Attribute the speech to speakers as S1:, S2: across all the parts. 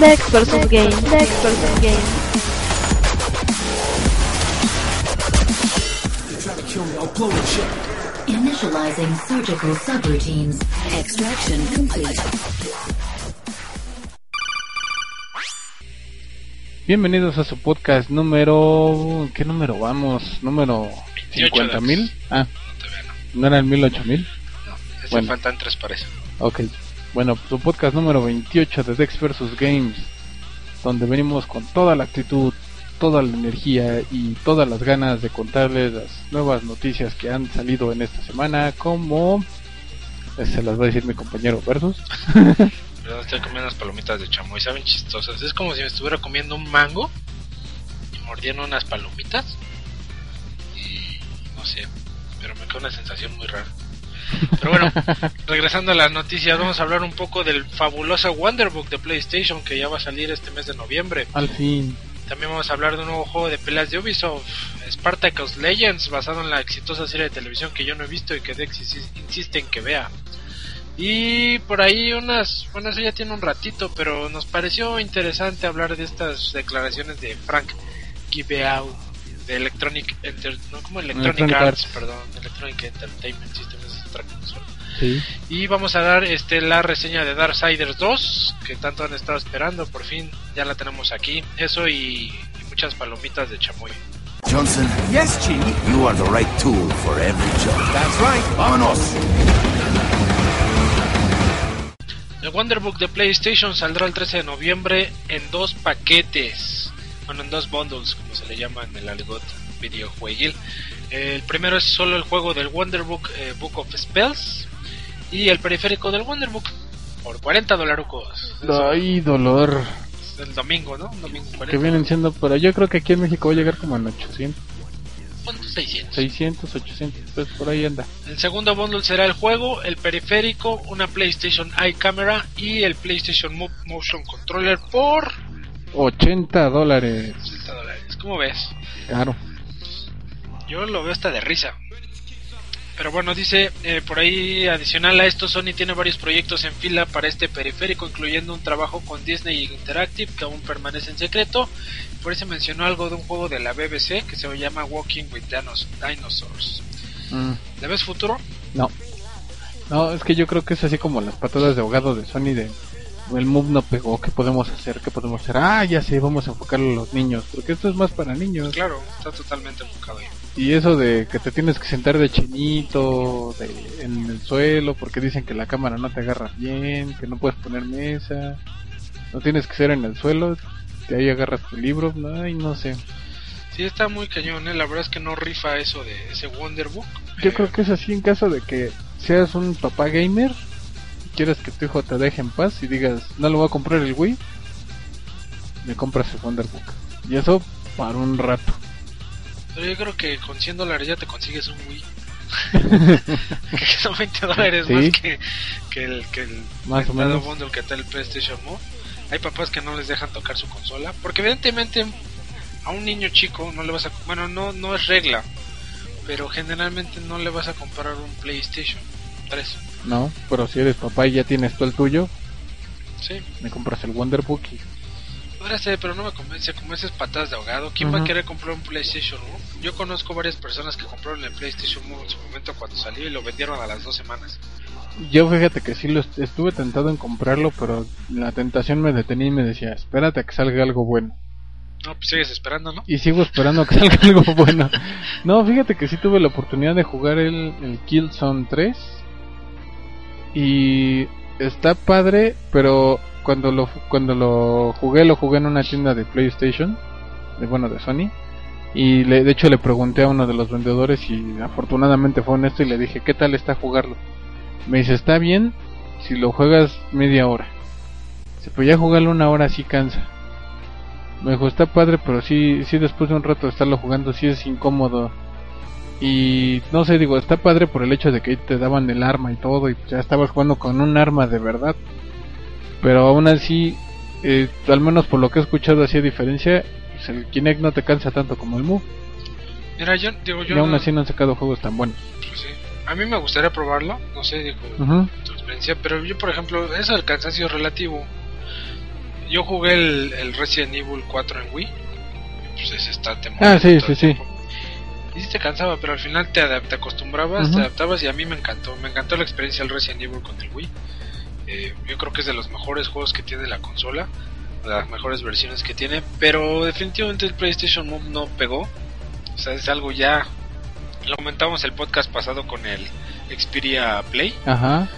S1: Next versus game. Next versus game.
S2: Initializing surgical subroutines. Extraction complete.
S3: Bienvenidos a su podcast número... ¿Qué número vamos? ¿Número 50 mil? Ah, ¿no era el 1000 8000?
S4: No,
S3: Bueno.
S4: faltan tres para eso.
S3: Ok. Bueno, su podcast número 28 de Dex vs Games, donde venimos con toda la actitud, toda la energía y todas las ganas de contarles las nuevas noticias que han salido en esta semana, como eh, se las va a decir mi compañero Versus.
S4: Estoy comiendo unas palomitas de chamoy, saben chistosas. Es como si me estuviera comiendo un mango y mordiendo unas palomitas. Y no sé, pero me queda una sensación muy rara. Pero bueno, regresando a las noticias, vamos a hablar un poco del fabuloso Wonderbook de PlayStation que ya va a salir este mes de noviembre.
S3: Al fin.
S4: También vamos a hablar de un nuevo juego de peleas de Ubisoft, Spartacus Legends, basado en la exitosa serie de televisión que yo no he visto y que Dex insi- insiste en que vea. Y por ahí unas, bueno, eso ya tiene un ratito, pero nos pareció interesante hablar de estas declaraciones de Frank Gibeau de Electronic Enter, no como Electronic,
S3: Electronic
S4: Arts,
S3: Arts.
S4: perdón, Electronic Entertainment System es otra consola.
S3: Sí.
S4: Y vamos a dar este la reseña de Darksiders 2, que tanto han estado esperando, por fin ya la tenemos aquí. Eso y, y muchas palomitas de chamoy.
S5: Johnson,
S6: Yes, Chief.
S5: you are the right tool for every job.
S6: That's right.
S5: Vámonos.
S4: El Wonderbook de PlayStation saldrá el 13 de noviembre en dos paquetes, bueno, en dos bundles, como se le llama en el algot videojueguil. El primero es solo el juego del Wonderbook eh, Book of Spells y el periférico del Wonderbook por 40 dolarucos.
S3: Ay, dolor.
S4: es el domingo, ¿no? Domingo 40.
S3: Que vienen siendo, pero yo creo que aquí en México va a llegar como en 800,
S4: ¿Cuántos? 600.
S3: 600, 800, pues por ahí anda.
S4: El segundo bundle será el juego, el periférico, una PlayStation Eye Camera y el PlayStation Mo- Motion Controller por
S3: 80 dólares.
S4: 60 dólares. ¿Cómo ves?
S3: Claro.
S4: Yo lo veo hasta de risa. Pero bueno, dice eh, por ahí adicional a esto, Sony tiene varios proyectos en fila para este periférico, incluyendo un trabajo con Disney Interactive que aún permanece en secreto. Por eso mencionó algo de un juego de la BBC que se llama Walking with Dinos- Dinosaurs.
S3: Mm,
S4: ¿Le ves futuro?
S3: no. No, es que yo creo que es así como las patadas de ahogado de Sony de el move no pegó, ¿qué podemos hacer? ¿Qué podemos hacer? Ah, ya sé, vamos a enfocarlo a los niños, porque esto es más para niños.
S4: Claro, está totalmente enfocado ahí.
S3: Y eso de que te tienes que sentar de chinito, de, en el suelo, porque dicen que la cámara no te agarra bien, que no puedes poner mesa, no tienes que ser en el suelo, de ahí agarras tu libro, ay, no sé.
S4: Sí, está muy cañón, ¿eh? la verdad es que no rifa eso de ese Wonderbook.
S3: Yo
S4: Eh,
S3: creo que es así en caso de que seas un papá gamer, quieres que tu hijo te deje en paz y digas, no le voy a comprar el Wii, me compras el Wonderbook. Y eso para un rato.
S4: Pero yo creo que con 100 dólares ya te consigues un Wii. que son 20 dólares
S3: Sí.
S4: más que, que el, que el
S3: Más o menos.
S4: bundle que está el PlayStation Move. Hay papás que no les dejan tocar su consola. Porque evidentemente a un niño chico no le vas a... Bueno, no, no es regla. Pero generalmente no le vas a comprar un PlayStation 3.
S3: No, pero si eres papá y ya tienes tú el tuyo,
S4: Sí,
S3: me compras el Wonderbook y
S4: podría ser, pero no me convence. Como esas patadas de ahogado, ¿quién va a querer comprar un PlayStation Move? Yo conozco varias personas que compraron el PlayStation Move en su momento cuando salió y lo vendieron a las dos semanas.
S3: Yo fíjate que sí lo est- estuve tentado en comprarlo, pero la tentación me detenía y me decía, espérate a que salga algo bueno.
S4: No, pues sigues esperando, ¿no?
S3: Y sigo esperando a que salga algo bueno. No, fíjate que sí tuve la oportunidad de jugar el, el Killzone 3. Y está padre, pero cuando lo, cuando lo jugué, lo jugué en una tienda de PlayStation, de bueno, de Sony. Y le, de hecho le pregunté a uno de los vendedores y afortunadamente fue honesto y le dije, ¿qué tal está jugarlo? Me dice, está bien, si lo juegas media hora. Se podía jugarlo una hora sí cansa. Me dijo, está padre, pero sí, sí después de un rato de estarlo jugando sí es incómodo. Y no sé, digo, está padre por el hecho de que te daban el arma y todo y ya estabas jugando con un arma de verdad. Pero aún así, eh, al menos por lo que he escuchado así a diferencia, pues el Kinect no te cansa tanto como el Move.
S4: Mira, yo digo, yo
S3: y aún
S4: no-
S3: así no han sacado juegos tan buenos.
S4: pues sí. A mí me gustaría probarlo, no sé, digo, tu experiencia, pero yo, por ejemplo, eso del cansancio relativo. Yo jugué el, el Resident Evil 4 en Wii. y Pues ese está te
S3: Ah, sí, sí,
S4: el
S3: sí.
S4: Y sí te cansaba, pero al final te, te acostumbrabas, te adaptabas y a mí me encantó. Me encantó la experiencia del Resident Evil con el Wii. Eh, yo creo que es de los mejores juegos que tiene la consola, de las mejores versiones que tiene, pero definitivamente el PlayStation Move no pegó. O sea, es algo ya. Lo comentamos el podcast pasado con el Xperia Play.
S3: Ajá.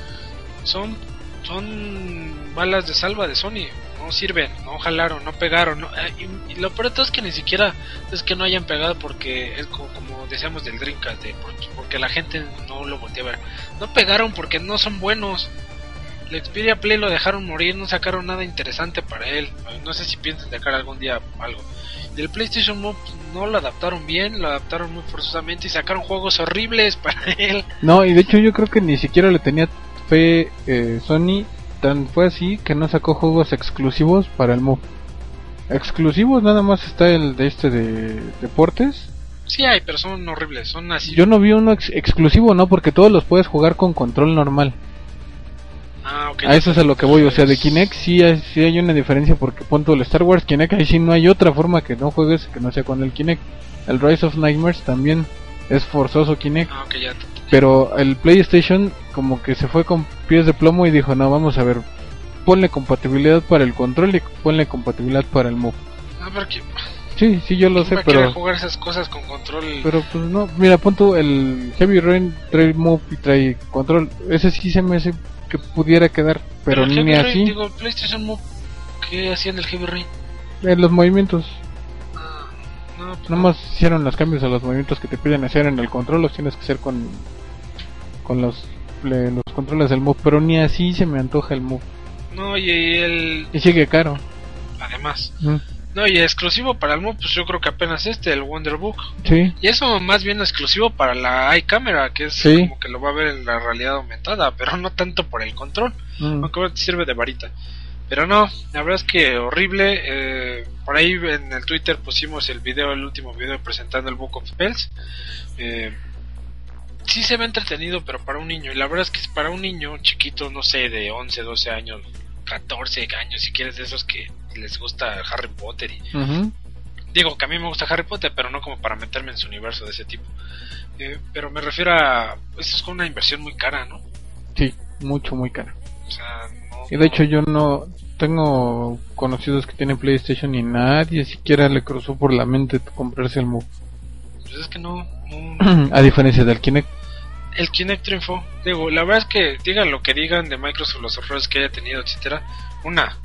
S4: Son, son balas de salva de Sony. No sirven, no jalaron, no pegaron. no- eh, y, lo peor de todo es que ni siquiera es que no hayan pegado porque es como, como decíamos del Dreamcast, de, porque, porque la gente no lo voltea a ver. No pegaron porque no son buenos. El Xperia Play lo dejaron morir, no sacaron nada interesante para él. No sé si piensan sacar algún día algo. Del PlayStation Move pues, no lo adaptaron bien, lo adaptaron muy forzosamente y sacaron juegos horribles para él.
S3: No, y de hecho yo creo que ni siquiera le tenía fe eh, Sony. Tan fue así que no sacó juegos exclusivos para el Move. Exclusivos nada más está el de este de deportes.
S4: Sí hay, pero son horribles, son así.
S3: Yo no vi uno ex- exclusivo, no, porque todos los puedes jugar con control normal.
S4: Ah, ok.
S3: A eso es a lo que voy, o sea, de Kinect sí hay, sí hay una diferencia porque punto el Star Wars Kinect ahí sí no hay otra forma que no juegues que no sea con el Kinect. El Rise of Nightmares también es forzoso Kinect,
S4: Ah, ok, ya.
S3: Pero el PlayStation como que se fue con pies de plomo y dijo, "No, vamos a ver, ponle compatibilidad para el control y ponle compatibilidad para el Move."
S4: A ver, ¿quién,
S3: Sí, sí yo lo
S4: quién
S3: sé,
S4: va a querer
S3: pero
S4: jugar esas cosas con control?
S3: pero pues no, mira, punto el Heavy Rain trae Move y trae control. Ese sí se me hace que pudiera quedar, pero,
S4: el
S3: ni
S4: Heavy Rain,
S3: así.
S4: Digo, PlayStation Move, ¿qué hacía en el Heavy Rain?
S3: En los movimientos.
S4: No, pues
S3: Nomás hicieron los cambios a los movimientos que te piden hacer en el control, los tienes que hacer con con los le- los controles del move, pero ni así se me antoja el move.
S4: no. Y el.
S3: Y sigue caro.
S4: Además. No, y exclusivo para el Move, pues yo creo que apenas este, el Wonderbook.
S3: Sí,
S4: Y eso más bien exclusivo para la iCamera, que es
S3: Sí.
S4: como que lo va a ver en la realidad aumentada, pero no tanto por el control.
S3: Mm.
S4: aunque te sirve de varita. Pero no, la verdad es que horrible. eh, por ahí en el Twitter pusimos el video, el último video presentando el Book of Spells. Eh, sí se ve entretenido, pero para un niño. Y la verdad es que es para un niño chiquito, no sé, de 11, 12 años, 14 años, si quieres, de esos que les gusta Harry Potter. Y, digo que a mí me gusta Harry Potter, pero no como para meterme en su universo de ese tipo. Eh, pero me refiero a. Esto es con una inversión muy cara, ¿no?
S3: sí, mucho muy caro.
S4: O sea.
S3: Y de hecho yo no tengo conocidos que tienen PlayStation y nadie siquiera le cruzó por la mente comprarse el move.
S4: Pues es que no, no,
S3: A diferencia del Kinect.
S4: el Kinect triunfó. Digo, la verdad es que digan lo que digan de Microsoft, los errores que haya tenido, etcétera. Una,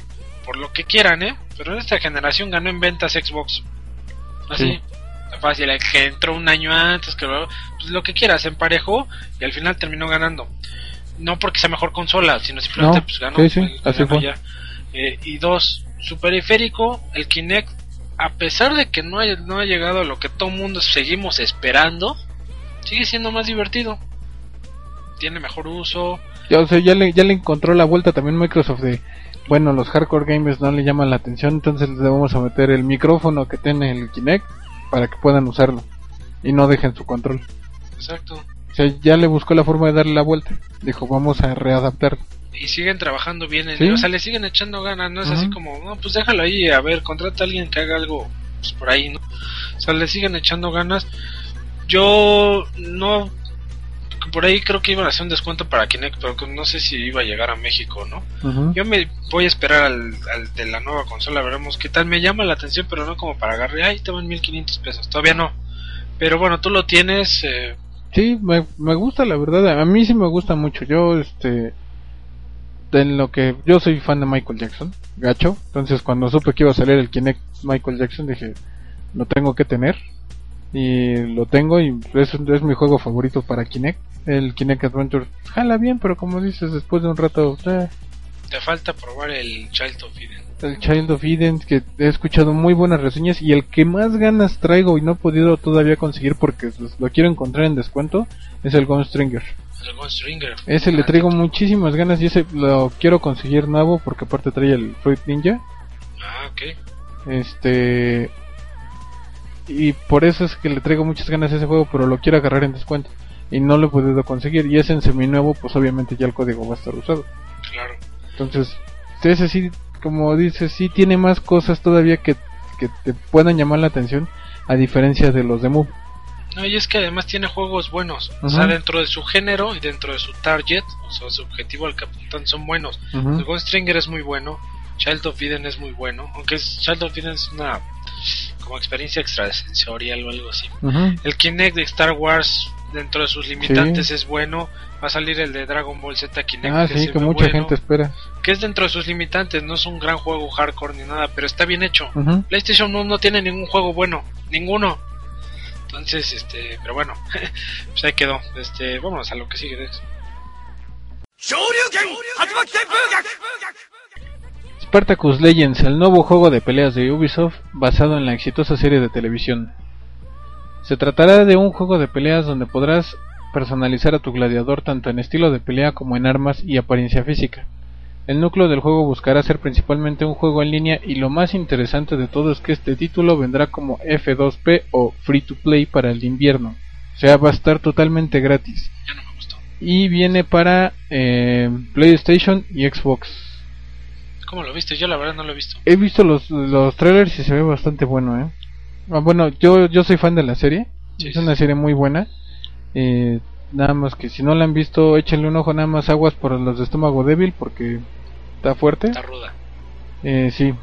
S4: por lo que quieran, ¿eh? Pero en esta generación ganó en ventas Xbox. Así,
S3: Sí.
S4: fácil, el que entró un año antes, que lo- pues lo que quieras, emparejó y al final terminó ganando. No porque sea mejor consola, sino simplemente
S3: No,
S4: pues ganó.
S3: sí, sí,
S4: eh,
S3: así
S4: ganó
S3: fue.
S4: ya. Eh, y dos, su periférico, el Kinect, a pesar de que no ha, no ha llegado a lo que todo mundo seguimos esperando, sigue siendo más divertido. Tiene mejor uso.
S3: Ya, o sea, ya le, ya le encontró la vuelta también Microsoft de, bueno, los hardcore gamers no le llaman la atención, entonces les vamos a meter el micrófono que tiene el Kinect para que puedan usarlo y no dejen su control.
S4: Exacto.
S3: O sea, ya le buscó la forma de darle la vuelta. Dijo, vamos a readaptar.
S4: Y siguen trabajando bien en
S3: Sí.
S4: O sea, le siguen echando ganas. No es así como, no, pues déjalo ahí. A ver, contrata a alguien que haga algo pues, por ahí, ¿no? O sea, le siguen echando ganas. Yo no. Por ahí creo que iban a hacer un descuento para Kinect, pero no sé si iba a llegar a México, ¿no? Yo me voy a esperar al, al de la nueva consola, veremos qué tal. Me llama la atención, pero no como para agarrar. Ay, te van 1500 pesos. Todavía no. Pero bueno, tú lo tienes. Eh,
S3: Sí, me, me gusta la verdad. A mí sí me gusta mucho. Yo, este, en lo que yo soy fan de Michael Jackson, gacho. Entonces, cuando supe que iba a salir el Kinect Michael Jackson, dije, lo tengo que tener. y lo tengo y es, es mi juego favorito para Kinect. El Kinect Adventure jala bien, pero como dices, después de un rato, eh,
S4: Te falta probar el Child of Eden.
S3: El Child of Eden, que he escuchado muy buenas reseñas y el que más ganas traigo y no he podido todavía conseguir porque lo quiero encontrar en descuento, es el Ghost Stringer.
S4: El Ghost Stringer.
S3: Ese le
S4: Ah,
S3: traigo muchísimas ganas y ese lo quiero conseguir nuevo porque aparte trae el Fruit Ninja.
S4: Ah, ok.
S3: Este. Y por eso es que le traigo muchas ganas a ese juego, pero lo quiero agarrar en descuento. Y no lo he podido conseguir. Y ese en seminuevo, pues obviamente ya el código va a estar usado.
S4: Claro.
S3: Entonces, ese sí, como dices, sí tiene más cosas todavía que, que te puedan llamar la atención, a diferencia de los de Move.
S4: No, y es que además tiene juegos buenos. O sea, dentro de su género y dentro de su target, o sea, su objetivo al que apuntan son buenos.
S3: Ujú.
S4: El Ghost Stringer es muy bueno. Child of Eden es muy bueno. Aunque es, Child of Eden es una como experiencia extrasensorial o algo así. El Kinect de Star Wars, dentro de sus limitantes, es bueno. Va a salir el de Dragon Ball Z Kinect.
S3: Ah,
S4: que
S3: sí, que mucha
S4: bueno,
S3: gente espera.
S4: Que es dentro de sus limitantes. No es un gran juego hardcore ni nada, pero está bien hecho. PlayStation 1 no tiene ningún juego bueno, ninguno. Entonces, este, pero bueno, pues ahí quedó. Este, vámonos a lo que sigue.
S3: Spartacus Legends, el nuevo juego de peleas de Ubisoft basado en la exitosa serie de televisión. Se tratará de un juego de peleas donde podrás personalizar a tu gladiador tanto en estilo de pelea como en armas y apariencia física. El núcleo del juego buscará ser principalmente un juego en línea y lo más interesante de todo es que este título vendrá como F2P o Free to Play para el invierno. O sea, va a estar totalmente gratis.
S4: Ya no me gustó.
S3: Y viene para eh, PlayStation y Xbox.
S4: ¿Cómo lo viste? Yo la verdad no lo he visto.
S3: He visto los, los trailers y se ve bastante bueno, ¿eh? Ah, bueno, yo, yo soy fan de la serie.
S4: Sí,
S3: es
S4: sí,
S3: una serie muy buena. Eh, nada más que si no la han visto, échenle un ojo nada más aguas por los de estómago débil porque está fuerte.
S4: Está ruda.
S3: Eh, sí,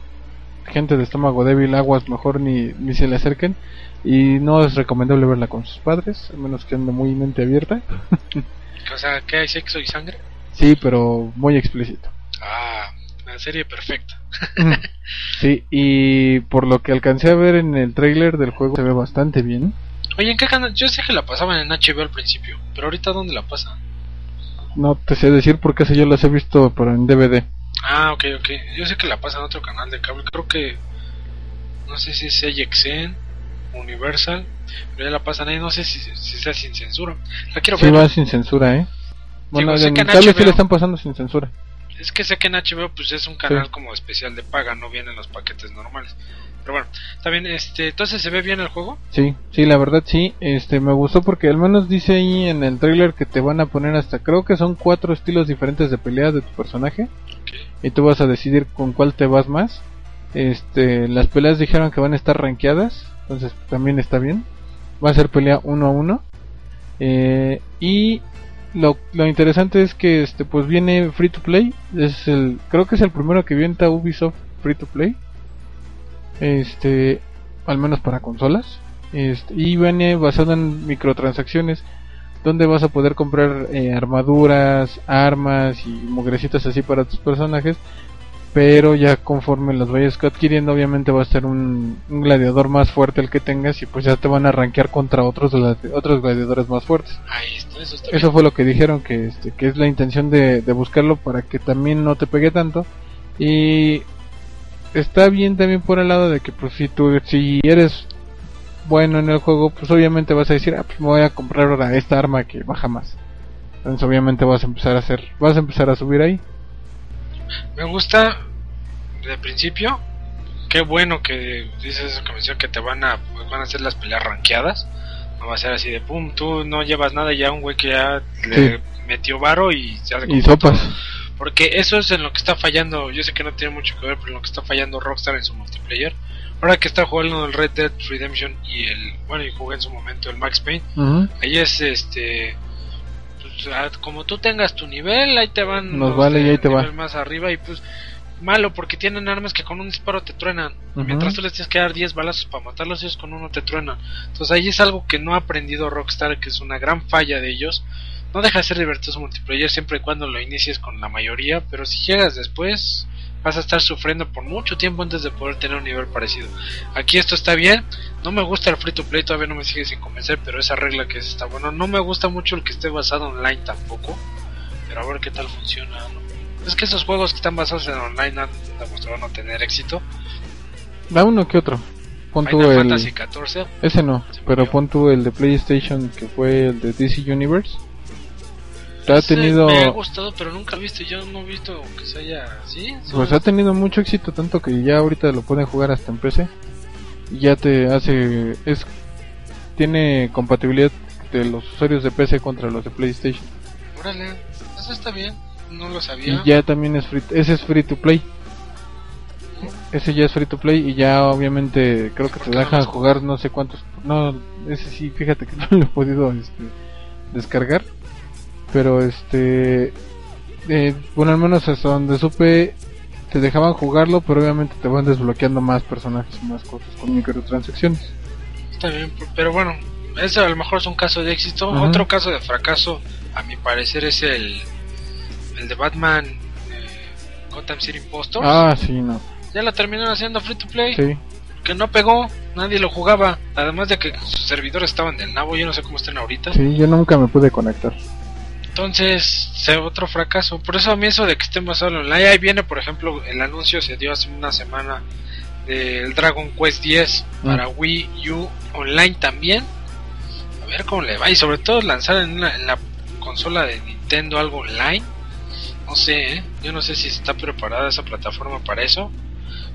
S3: gente de estómago débil, aguas mejor ni, ni se le acerquen. Y no es recomendable verla con sus padres, a menos que ande muy mente abierta.
S4: O sea, ¿qué hay sexo y sangre?
S3: Sí, pero muy explícito.
S4: Ah, la serie perfecta.
S3: Sí, y por lo que alcancé a ver en el trailer del juego se ve bastante bien.
S4: Oye, ¿en qué canal? Yo sé que la pasaban en HBO al principio, pero ahorita ¿dónde la pasan?
S3: No te sé decir porque eso yo las he visto pero en DVD.
S4: Ah, ok, ok. Yo sé que la pasan en otro canal de cable. Creo que. No sé si es AXN, Universal. Pero ya la pasan ahí. No sé si, si sea sin censura. La quiero
S3: Sí
S4: ver.
S3: va sin censura, ¿eh? Bueno, en
S4: que en
S3: cable sí le están pasando sin censura.
S4: Es que sé que en HBO pues es un canal
S3: Sí.
S4: como especial de paga. No vienen los paquetes normales. Pero bueno, bien. Este, entonces se ve bien el juego.
S3: Sí, sí, la verdad sí. Este, me gustó porque al menos dice ahí en el trailer que te van a poner hasta, creo que son cuatro estilos diferentes de pelea de tu personaje. Y tú vas a decidir con cuál te vas más. Este, las peleas dijeron que van a estar rankeadas, entonces también está bien. Va a ser pelea uno a uno. Eh, y lo, lo interesante es que este pues viene free to play. Es el, creo que es el primero que viene Ubisoft free to play. Este, al menos para consolas. Este, y viene basado en microtransacciones donde vas a poder comprar eh, armaduras, armas y mugrecitas así para tus personajes. Pero ya conforme los vayas adquiriendo, obviamente va a ser un, un gladiador más fuerte el que tengas y pues ya te van a rankear contra otros otros gladiadores más fuertes.
S4: Ahí está, eso está
S3: Eso fue lo que dijeron que este que es la intención de, de buscarlo para que también no te pegue tanto. Y está bien también por el lado de que pues si tú si eres bueno en el juego pues obviamente vas a decir ah, pues me voy a comprar ahora esta arma que baja más entonces obviamente vas a empezar a hacer vas a empezar a subir ahí
S4: Me gusta de principio. Qué bueno que dices eso que mencionó que te van a pues, van a hacer las peleas rankeadas. No va a ser así de pum, tú no llevas nada ya un güey que ya le metió varo y se hace
S3: y
S4: todo.
S3: sopas
S4: Porque eso es en lo que está fallando. Yo sé que no tiene mucho que ver, pero en lo que está fallando Rockstar en su multiplayer. Ahora que está jugando el Red Dead Redemption y el. Bueno, y jugué en su momento el Max Payne. Ahí es este. Pues, como tú tengas tu nivel, ahí te van.
S3: Nos
S4: los
S3: vale y ahí te va.
S4: nivel más arriba y pues. Malo, porque tienen armas que con un disparo te truenan. Mientras tú les tienes que dar 10 balazos para matarlos, ellos con uno te truenan. Entonces ahí es algo que no ha aprendido Rockstar, que es una gran falla de ellos. No deja de ser divertido su multiplayer siempre y cuando lo inicies con la mayoría, pero si llegas después vas a estar sufriendo por mucho tiempo antes de poder tener un nivel parecido. Aquí esto está bien, No me gusta el free to play, todavía no me sigue sin convencer, pero esa regla que es está bueno. No me gusta mucho el que esté basado online tampoco, pero a ver qué tal funciona. ¿no? Es que esos juegos que están basados en online han demostrado no tener éxito.
S3: Da uno que otro. Pon tú el...
S4: Fantasy 14,
S3: Ese no, pero pon tú el de PlayStation que fue el de DC Universe. Ha
S4: ese
S3: tenido,
S4: me ha gustado, pero nunca he visto, yo no he visto que se haya así.
S3: pues ha tenido mucho éxito tanto que ya ahorita lo pueden jugar hasta en PC. Y ya te hace, es, tiene compatibilidad de los usuarios de PC contra los de PlayStation.
S4: Órale, eso está bien, no lo sabía.
S3: Y ya también es free, ese es free to play. Ese ya es free to play y ya obviamente creo que
S4: ¿Por
S3: te
S4: no
S3: dejan
S4: los
S3: jugar no sé cuántos. No, ese sí, fíjate que no lo he podido este, descargar. Pero este, eh, bueno, al menos hasta donde supe, te dejaban jugarlo, pero obviamente te van desbloqueando más personajes y más cosas con microtransacciones.
S4: Está bien, pero bueno, ese a lo mejor es un caso de éxito.
S3: Ajá.
S4: Otro caso de fracaso, a mi parecer, es el, el de Batman eh, Gotham City Impostors.
S3: Ah, sí, no.
S4: Ya lo terminaron haciendo free to play,
S3: Sí.
S4: que no pegó, nadie lo jugaba. Además de que sus servidores estaban del nabo, yo no sé cómo estén ahorita.
S3: Sí, yo nunca me pude conectar.
S4: Entonces, otro fracaso. Por eso a mí eso de que estén basados en online. Ahí viene, por ejemplo, el anuncio se dio hace una semana del Dragon Quest 10 para Wii U online también. A ver cómo le va. Y sobre todo lanzar en, una- en la consola de Nintendo algo online. No sé, ¿eh? yo no sé si está preparada esa plataforma para eso.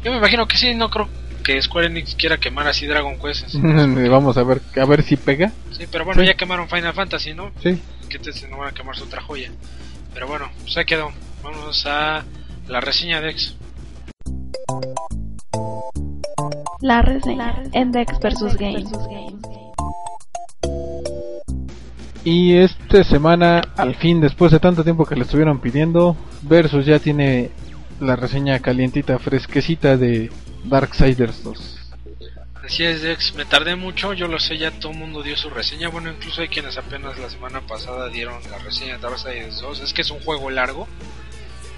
S4: Yo me imagino que sí, no creo que Square Enix quiera quemar así Dragon Quest.
S3: Vamos a ver, a ver si pega.
S4: Sí, pero bueno,
S3: Sí.
S4: ya quemaron Final Fantasy, ¿no?
S3: Sí.
S4: que te no van a quemar su otra joya. Pero bueno, pues ahí quedó. Vamos a la reseña de X.
S1: La reseña en Dex vs Games.
S3: Y esta semana, al fin, después de tanto tiempo que le estuvieron pidiendo, Versus ya tiene la reseña calientita, fresquecita de Darksiders 2.
S4: Así es, Dex. Me tardé mucho, yo lo sé, ya todo el mundo dio su reseña. Bueno, incluso hay quienes apenas la semana pasada dieron la reseña de Darksiders 2. Es que es un juego largo,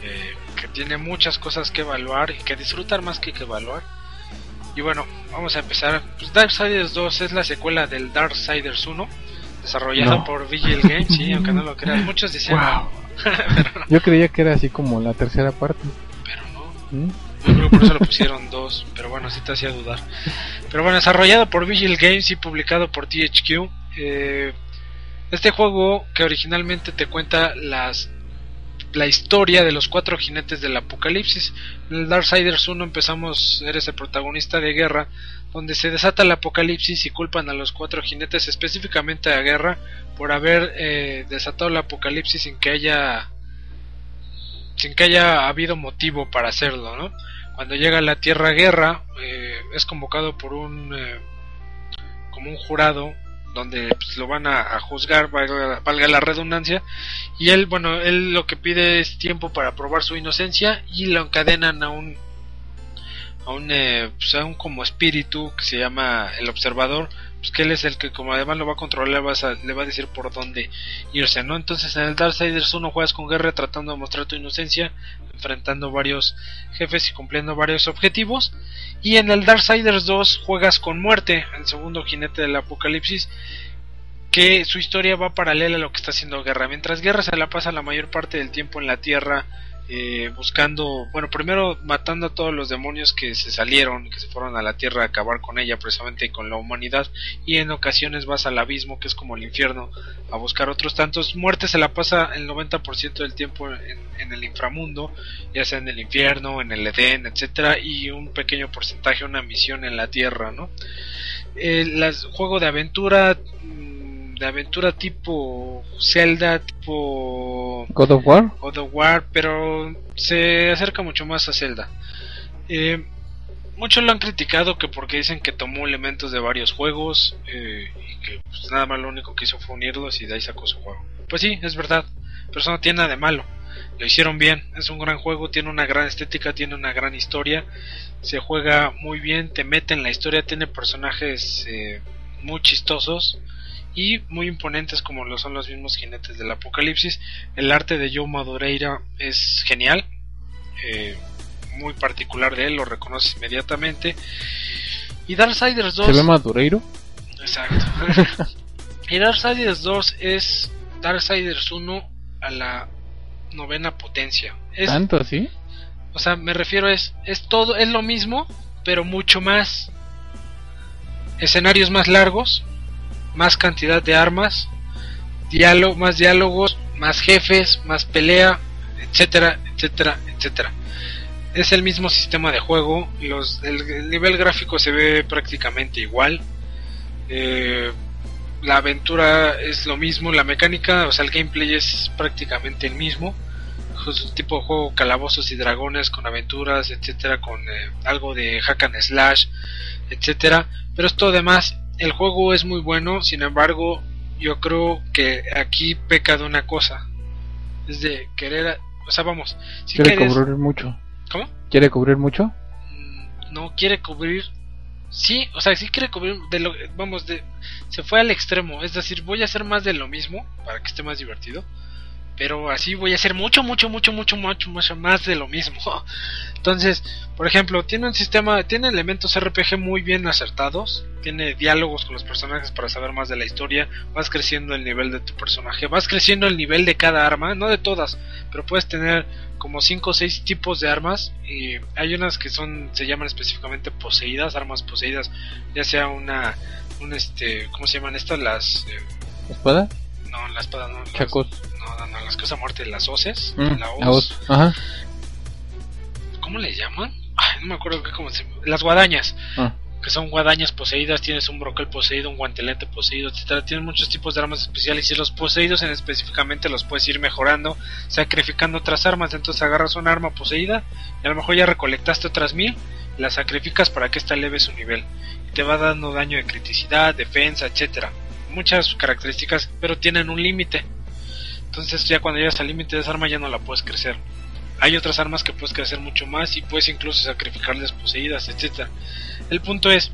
S4: eh, que tiene muchas cosas que evaluar y que disfrutar más que que evaluar. Y bueno, vamos a empezar. Pues Darksiders 2 es la secuela del Darksiders 1, desarrollada
S3: No.
S4: por Vigil Games, sí, aunque no lo creas. Muchos decían,
S3: Wow.
S4: no,
S3: Yo creía que era así como la tercera parte.
S4: pero no.
S3: ¿Mm?
S4: Creo que por eso le pusieron dos, pero bueno, sí te hacía dudar. Pero bueno, desarrollado por Vigil Games y publicado por THQ. eh, este juego que originalmente te cuenta las la historia de los cuatro jinetes del apocalipsis. En el Darksiders 1 empezamos, eres el protagonista de guerra, donde se desata el apocalipsis y culpan a los cuatro jinetes, específicamente a guerra, por haber eh, desatado el apocalipsis sin que haya sin que haya habido motivo para hacerlo, ¿no? Cuando llega a la Tierra Guerra, eh, es convocado por un eh, como un jurado donde pues, lo van a, a juzgar, valga, valga la redundancia, y él, bueno, él lo que pide es tiempo para probar su inocencia y lo encadenan a un a un, eh, pues, a un como espíritu que se llama el observador, pues que él es el que como además lo va a controlar, le va a decir por dónde irse, ¿no? Entonces en el Darksiders 1 juegas con guerra tratando de mostrar tu inocencia, enfrentando varios jefes y cumpliendo varios objetivos. Y en el Darksiders 2 juegas con muerte, el segundo jinete del apocalipsis, que su historia va paralela a lo que está haciendo Guerra. Mientras Guerra se la pasa la mayor parte del tiempo en la Tierra eh, buscando, bueno, primero matando a todos los demonios que se salieron, que se fueron a la Tierra a acabar con ella, precisamente con la humanidad, y en ocasiones vas al abismo, que es como el infierno, a buscar otros tantos. Muerte se la pasa el 90% del tiempo en, el inframundo, ya sea en el infierno, en el Edén, etcétera, y un pequeño porcentaje, una misión en la Tierra, ¿no? El las- juego de aventura, de aventura tipo Zelda, tipo
S3: God of War.
S4: God of War, pero se acerca mucho más a Zelda. Eh, muchos lo han criticado que porque dicen que tomó elementos de varios juegos eh, y que pues, nada más lo único que hizo fue unirlos y de ahí sacó su juego. Pues sí, es verdad, pero eso no tiene nada de malo. Lo hicieron bien, es un gran juego, tiene una gran estética, tiene una gran historia, se juega muy bien, te mete en la historia, tiene personajes eh, muy chistosos y muy imponentes como lo son los mismos jinetes del apocalipsis. El arte de Joe Madureira es genial, eh, muy particular de él, lo reconoces inmediatamente. Y Darksiders 2...
S3: ¿Se ve madureiro?
S4: Exacto. y Darksiders 2 es Darksiders 1 a la novena potencia. Es,
S3: ¿Tanto así?
S4: o sea, me refiero es es todo es lo mismo, pero mucho más escenarios más largos, más cantidad de armas, diálogo, más diálogos, más jefes, más pelea, etcétera, etcétera, etcétera. Es el mismo sistema de juego, los, el, el nivel gráfico se ve prácticamente igual. Eh, la aventura es lo mismo, la mecánica, o sea, el gameplay es prácticamente el mismo. Es un tipo de juego calabozos y dragones con aventuras, etcétera, con eh, algo de hack and slash, etcétera. Pero esto además, el juego es muy bueno, sin embargo, yo creo que aquí peca de una cosa. Es de querer, o sea, vamos, si
S3: ¿Quiere
S4: quieres-
S3: cubrir mucho?
S4: ¿Cómo?
S3: ¿Quiere cubrir mucho?
S4: Mm, no quiere cubrir sí o sea sí quiere cubrir de lo vamos de se fue al extremo es decir voy a hacer más de lo mismo para que esté más divertido pero así voy a hacer mucho mucho mucho mucho mucho mucho más de lo mismo entonces por ejemplo tiene un sistema tiene elementos RPG muy bien acertados tiene diálogos con los personajes para saber más de la historia vas creciendo el nivel de tu personaje vas creciendo el nivel de cada arma no de todas pero puedes tener como 5 o 6 tipos de armas y hay unas que son se llaman específicamente poseídas armas poseídas ya sea una un este cómo se llaman estas las eh,
S3: ¿Espada?
S4: no la espada no las-
S3: Chacos.
S4: No, no, no, las cosas muerte las hoces
S3: Mm,
S4: la
S3: la
S4: hoz.
S3: Ajá.
S4: cómo le llaman Ay, no me acuerdo qué cómo se las guadañas
S3: Ah.
S4: que son guadañas poseídas, tienes un brocal poseído, un guantelete poseído, etcétera. Tienes muchos tipos de armas especiales y los poseídos en específicamente los puedes ir mejorando, sacrificando otras armas. Entonces agarras una arma poseída y a lo mejor ya recolectaste otras mil, las sacrificas para que esta eleve su nivel y te va dando daño de criticidad, defensa, etcétera. Muchas características, pero tienen un límite. Entonces ya cuando llegas al límite de esa arma ya no la puedes crecer. Hay otras armas que puedes crecer mucho más y puedes incluso sacrificarles poseídas, etcétera. El punto es,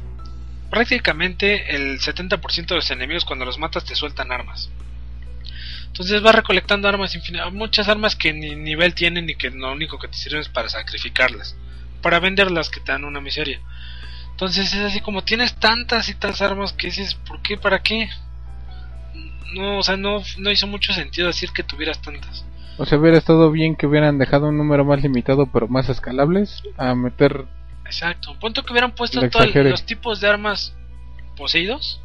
S4: prácticamente el 70% de los enemigos cuando los matas te sueltan armas. Entonces vas recolectando armas infinitas, muchas armas que ni nivel tienen y que lo único que te sirven es para sacrificarlas, para venderlas que te dan una miseria. Entonces es así como tienes tantas y tantas armas que dices, ¿por qué? ¿Para qué? No, o sea, no, no hizo mucho sentido decir que tuvieras tantas.
S3: O sea, hubiera estado bien que hubieran dejado un número más limitado pero más escalables a meter...
S4: Exacto. Punto que hubieran puesto todos los tipos de armas poseídos.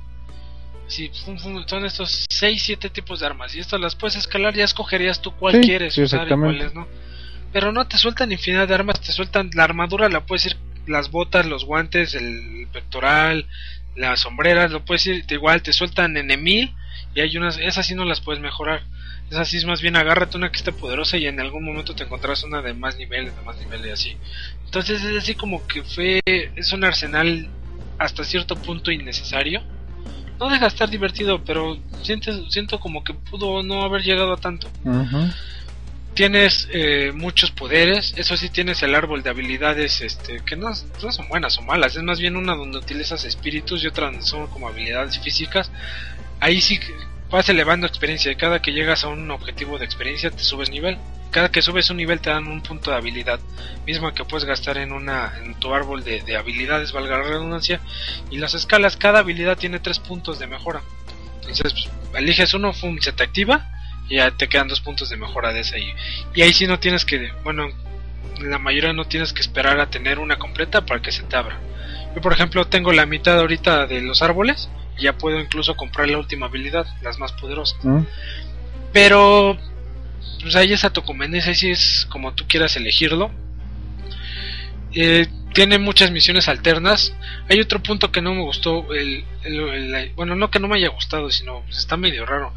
S4: Sí, son estos 6, 7 tipos de armas. Y estas las puedes escalar, ya escogerías tú cuál
S3: Sí,
S4: quieres
S3: sí,
S4: usar y cuáles no. Pero no te sueltan infinidad de armas, te sueltan la armadura, la puedes ir, las botas, los guantes, el pectoral, las sombreras, lo puedes ir, igual te sueltan en mil y hay unas, esas sí no las puedes mejorar. Esas sí es más bien agárrate una que esté poderosa y en algún momento te encontrarás una de más niveles, de más niveles y así. Entonces es así como que fue, es un arsenal hasta cierto punto innecesario. No deja de estar divertido, pero sientes, siento como que pudo no haber llegado a tanto. Tienes eh, muchos poderes, eso sí tienes el árbol de habilidades este que no, no son buenas o malas, es más bien una donde utilizas espíritus y otra donde son como habilidades físicas. Ahí sí vas elevando experiencia cada que llegas a un objetivo de experiencia te subes nivel. Cada que subes un nivel te dan un punto de habilidad, misma que puedes gastar en una en tu árbol de, de habilidades, valga la redundancia, y las escalas, cada habilidad tiene tres puntos de mejora. Entonces, pues, eliges uno, fum, se te activa y ya te quedan dos puntos de mejora de ese. Y, y ahí sí no tienes que, bueno, la mayoría no tienes que esperar a tener una completa para que se te abra. Yo, por ejemplo, tengo la mitad ahorita de los árboles ya puedo incluso comprar la última habilidad, las más poderosas.
S3: ¿Mm?
S4: Pero, pues ahí es a tu conveniencia, sí es como tú quieras elegirlo. Eh, tiene muchas misiones alternas. Hay otro punto que no me gustó. El, el- el- bueno, no que no me haya gustado, sino pues, está medio raro.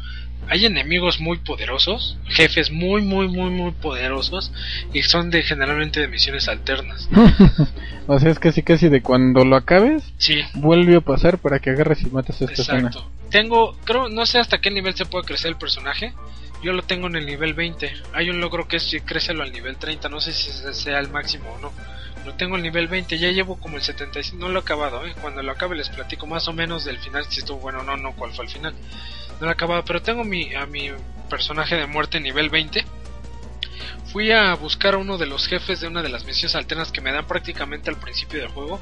S4: Hay enemigos muy poderosos, jefes muy, muy, muy, muy poderosos, y son de generalmente de misiones alternas.
S3: o sea, es casi casi de cuando lo acabes,
S4: Sí,
S3: vuelve a pasar para que agarres y mates a esta.
S4: Exacto. Tengo, creo, no sé hasta qué nivel se puede crecer el personaje. Yo lo tengo en el nivel 20. Hay un logro que es si crécelo al nivel 30. No sé si ese sea el máximo o no. Lo tengo el nivel 20. Ya llevo como el 75. No lo he acabado, ¿eh? Cuando lo acabe les platico más o menos del final. Si estuvo bueno o no, no, cuál fue el final. No lo he acabado. Pero tengo mi, a mi personaje de muerte nivel 20. Fui a buscar a uno de los jefes de una de las misiones alternas que me dan prácticamente al principio del juego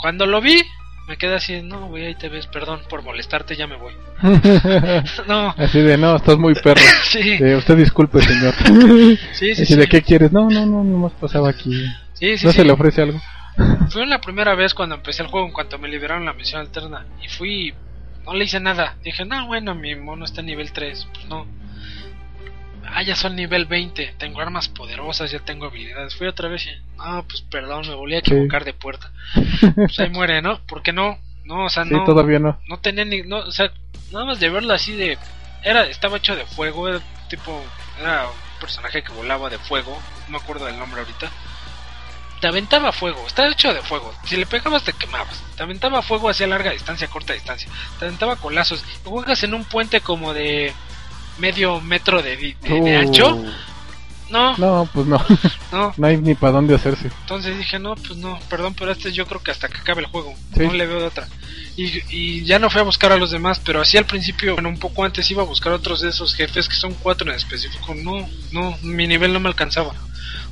S4: Cuando lo vi, me quedé así, no, güey, ahí te ves, perdón por molestarte, ya me voy. no,
S3: Así de, no, estás muy perro.
S4: sí,
S3: Eh, usted disculpe, señor.
S4: sí, sí,
S3: Así
S4: sí.
S3: de, ¿qué quieres? No, no, no, nomás pasaba aquí.
S4: Sí, sí,
S3: ¿No
S4: sí.
S3: se le ofrece algo?
S4: Fue la primera vez cuando empecé el juego, en cuanto me liberaron la misión alterna. Y fui, no le hice nada. Dije, no, bueno, mi mono está en nivel 3. Pues no. Ah, ya son nivel 20. Tengo armas poderosas, ya tengo habilidades. Fui otra vez y, no, pues perdón, me volví a equivocar de puerta. Pues ahí muere, ¿no? ¿Por qué no? No, o sea,
S3: Sí,
S4: no.
S3: todavía no.
S4: no tenía ni no o sea nada más de verlo así de era estaba hecho de fuego era tipo era un personaje que volaba de fuego no me acuerdo del nombre ahorita te aventaba fuego estaba hecho de fuego si le pegabas te quemabas te aventaba fuego hacia larga distancia corta distancia te aventaba colazos y juegas en un puente como de medio metro de, de- de
S3: Uh,
S4: ancho no
S3: No, pues no.
S4: no
S3: no hay ni para dónde hacerse.
S4: entonces dije, no, pues no, perdón, pero este yo creo que hasta que acabe el juego.
S3: Sí.
S4: No le veo de otra. Y, y ya no fui a buscar a los demás, pero así al principio, bueno, un poco antes iba a buscar otros de esos jefes, que son cuatro en específico. No, no, mi nivel no me alcanzaba.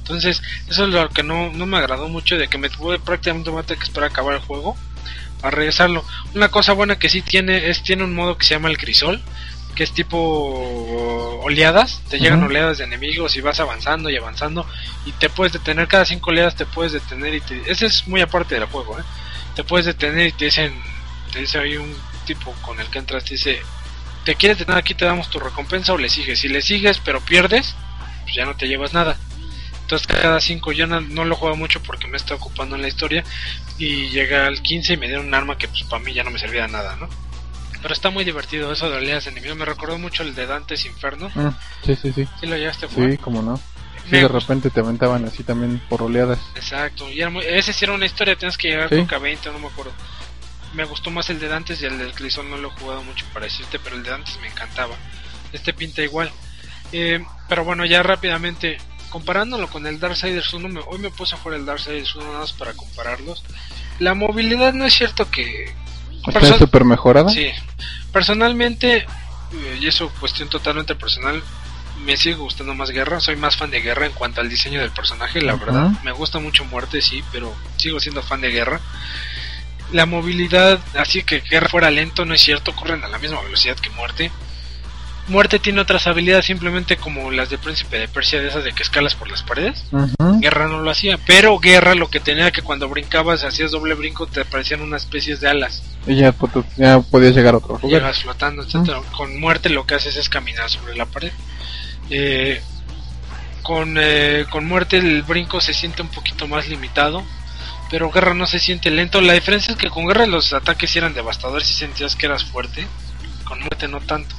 S4: Entonces, eso es lo que no, no me agradó mucho, de que me tuve prácticamente voy a tener que esperar a acabar el juego para regresarlo. Una cosa buena que sí tiene es tiene un modo que se llama el crisol, que es tipo oleadas, te llegan oleadas de enemigos y vas avanzando y avanzando y te puedes detener cada cinco oleadas te puedes detener y te, ese es muy aparte del juego, ¿eh? te puedes detener y te dicen, te dice ahí un tipo con el que entras, te dice, te quieres detener aquí te damos tu recompensa o le sigues, si le sigues pero pierdes, pues ya no te llevas nada. Entonces cada 5 yo no, no lo juego mucho porque me está ocupando en la historia y llega al 15 y me dieron un arma que pues para mí ya no me servía de nada, ¿no? Pero está muy divertido eso de oleadas de enemigos, me recordó mucho el de Dante's Inferno.
S3: Mm, sí, sí, sí.
S4: ¿Sí lo llegaste a jugar?
S3: Sí, como no. Sí, de repente te aventaban así también por oleadas.
S4: Exacto, y era muy- ese sí era una historia, tienes que llegar
S3: Sí.
S4: creo que a 20, no me acuerdo. Me gustó más el de Dantes y el del Crisol no lo he jugado mucho para decirte, pero el de Dantes me encantaba. Este pinta igual. Eh, pero bueno, ya rápidamente, comparándolo con el Darksiders 1, me- hoy me puse a jugar el Darksiders 1 nada más para compararlos. La movilidad no es cierto que...
S3: Está súper mejorada.
S4: Sí, personalmente, eh, y eso cuestión totalmente personal, me sigue gustando más Guerra, soy más fan de Guerra en cuanto al diseño del personaje, la verdad. Me gusta mucho Muerte, sí, pero sigo siendo fan de Guerra. La movilidad, así que Guerra fuera lento, no es cierto, corren a la misma velocidad que Muerte. Muerte tiene otras habilidades simplemente como las de Príncipe de Persia, de esas de que escalas por las paredes. Guerra no lo hacía, pero Guerra lo que tenía que cuando brincabas, hacías doble brinco, te aparecían unas especies de alas.
S3: Y ya, podías llegar a otro lugar.
S4: llegas flotando, etcétera. Con muerte lo que haces es caminar sobre la pared. Eh, con, eh, con muerte el brinco se siente un poquito más limitado, pero guerra no se siente lento. La diferencia es que con guerra los ataques eran devastadores y sentías que eras fuerte, con muerte no tanto.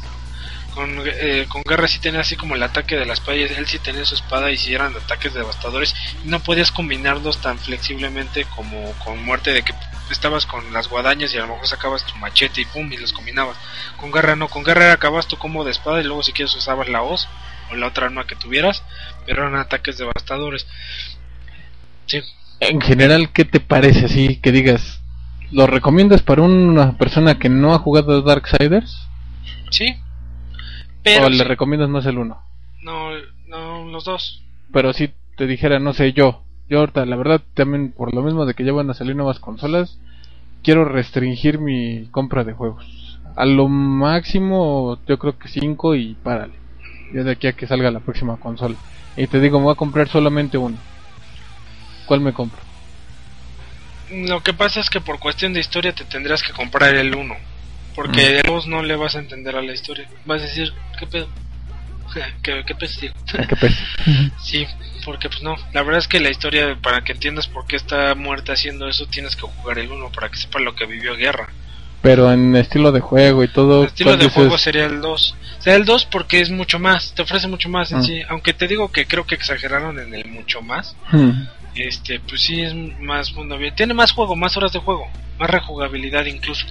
S4: Con, eh, con guerra sí tenía así como el ataque de la espada, y él sí tenía su espada y sí eran ataques devastadores. Y no podías combinarlos tan flexiblemente como con muerte de que estabas con las guadañas y a lo mejor sacabas tu machete y pum y los combinabas. Con guerra no, con guerra acabas tu combo de espada y luego si quieres usabas la hoz o la otra arma que tuvieras, pero eran ataques devastadores. Sí,
S3: En general, ¿qué te parece así que digas? ¿Lo recomiendas para una persona que no ha jugado Darksiders?
S4: sí. Pero
S3: ¿O le
S4: sí.
S3: recomiendas más el uno?
S4: no, no, los dos.
S3: Pero si te dijera, no sé, yo, yo ahorita, la verdad, también por lo mismo de que ya van a salir nuevas consolas, quiero restringir mi compra de juegos. A lo máximo, yo creo que 5 y párale. Ya de aquí a que salga la próxima consola. Y te digo, me voy a comprar solamente uno. ¿Cuál me compro?
S4: Lo que pasa es que por cuestión de historia te tendrás que comprar el 1. Porque el 2 no le vas a entender a la historia. Vas a decir, ¿qué pedo? ¿Qué, qué pedo, tío?
S3: ¿A qué pesa?
S4: Sí, porque pues no. La verdad es que la historia, para que entiendas por qué está muerta haciendo eso, tienes que jugar el 1 para que sepas lo que vivió Guerra.
S3: Pero en estilo de juego y todo.
S4: El estilo
S3: ¿cuál
S4: de
S3: dices?
S4: juego sería el 2. O sea, el 2 porque es mucho más, te ofrece mucho más en
S3: Ah.
S4: sí. Aunque te digo que creo que exageraron en el mucho más.
S3: Hmm.
S4: Este, pues sí es más mundo abierto. Tiene más juego, más horas de juego, más rejugabilidad incluso.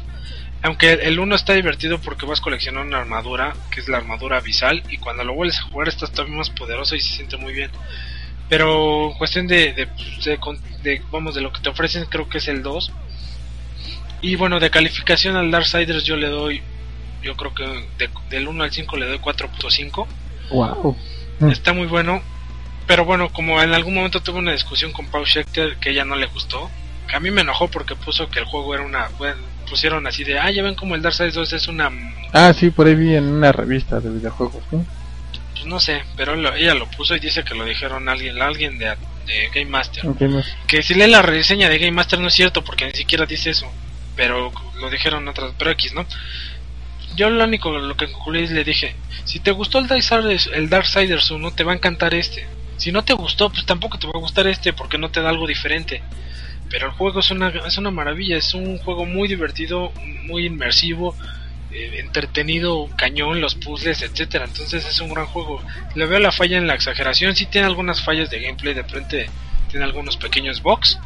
S4: Aunque el 1 está divertido porque vas coleccionando una armadura, que es la armadura abisal, y cuando lo vuelves a jugar estás todavía más poderoso y se siente muy bien. Pero en cuestión de, de, de de- vamos, de lo que te ofrecen, creo que es el 2. Y bueno, de calificación al Darksiders yo le doy, yo creo que de- del 1 al 5 le doy 4.5.
S3: Wow. Mm.
S4: Está muy bueno. Pero bueno, como en algún momento tuve una discusión con Pau Schechter que ella no le gustó, que a mí me enojó porque puso que el juego era una pusieron así de ah ya ven como el Darksiders 2 es una
S3: Ah, sí, por ahí vi en una revista de videojuegos, ¿no?
S4: pues no sé pero lo- ella lo puso y dice que lo dijeron alguien alguien de, de Game Master. Que si lee la reseña de Game Master no es cierto porque ni siquiera dice eso pero lo dijeron otras pero X no yo lo único lo que concluí es le dije si te gustó el Darksiders el Darksiders 1 te va a encantar este. Si no te gustó pues tampoco te va a gustar este porque no te da algo diferente pero el juego es una es una maravilla es un juego muy divertido muy inmersivo eh, entretenido cañón los puzzles etcétera. Entonces es un gran juego. Le veo la falla en la exageración sí tiene algunas fallas de gameplay de frente tiene algunos pequeños bugs.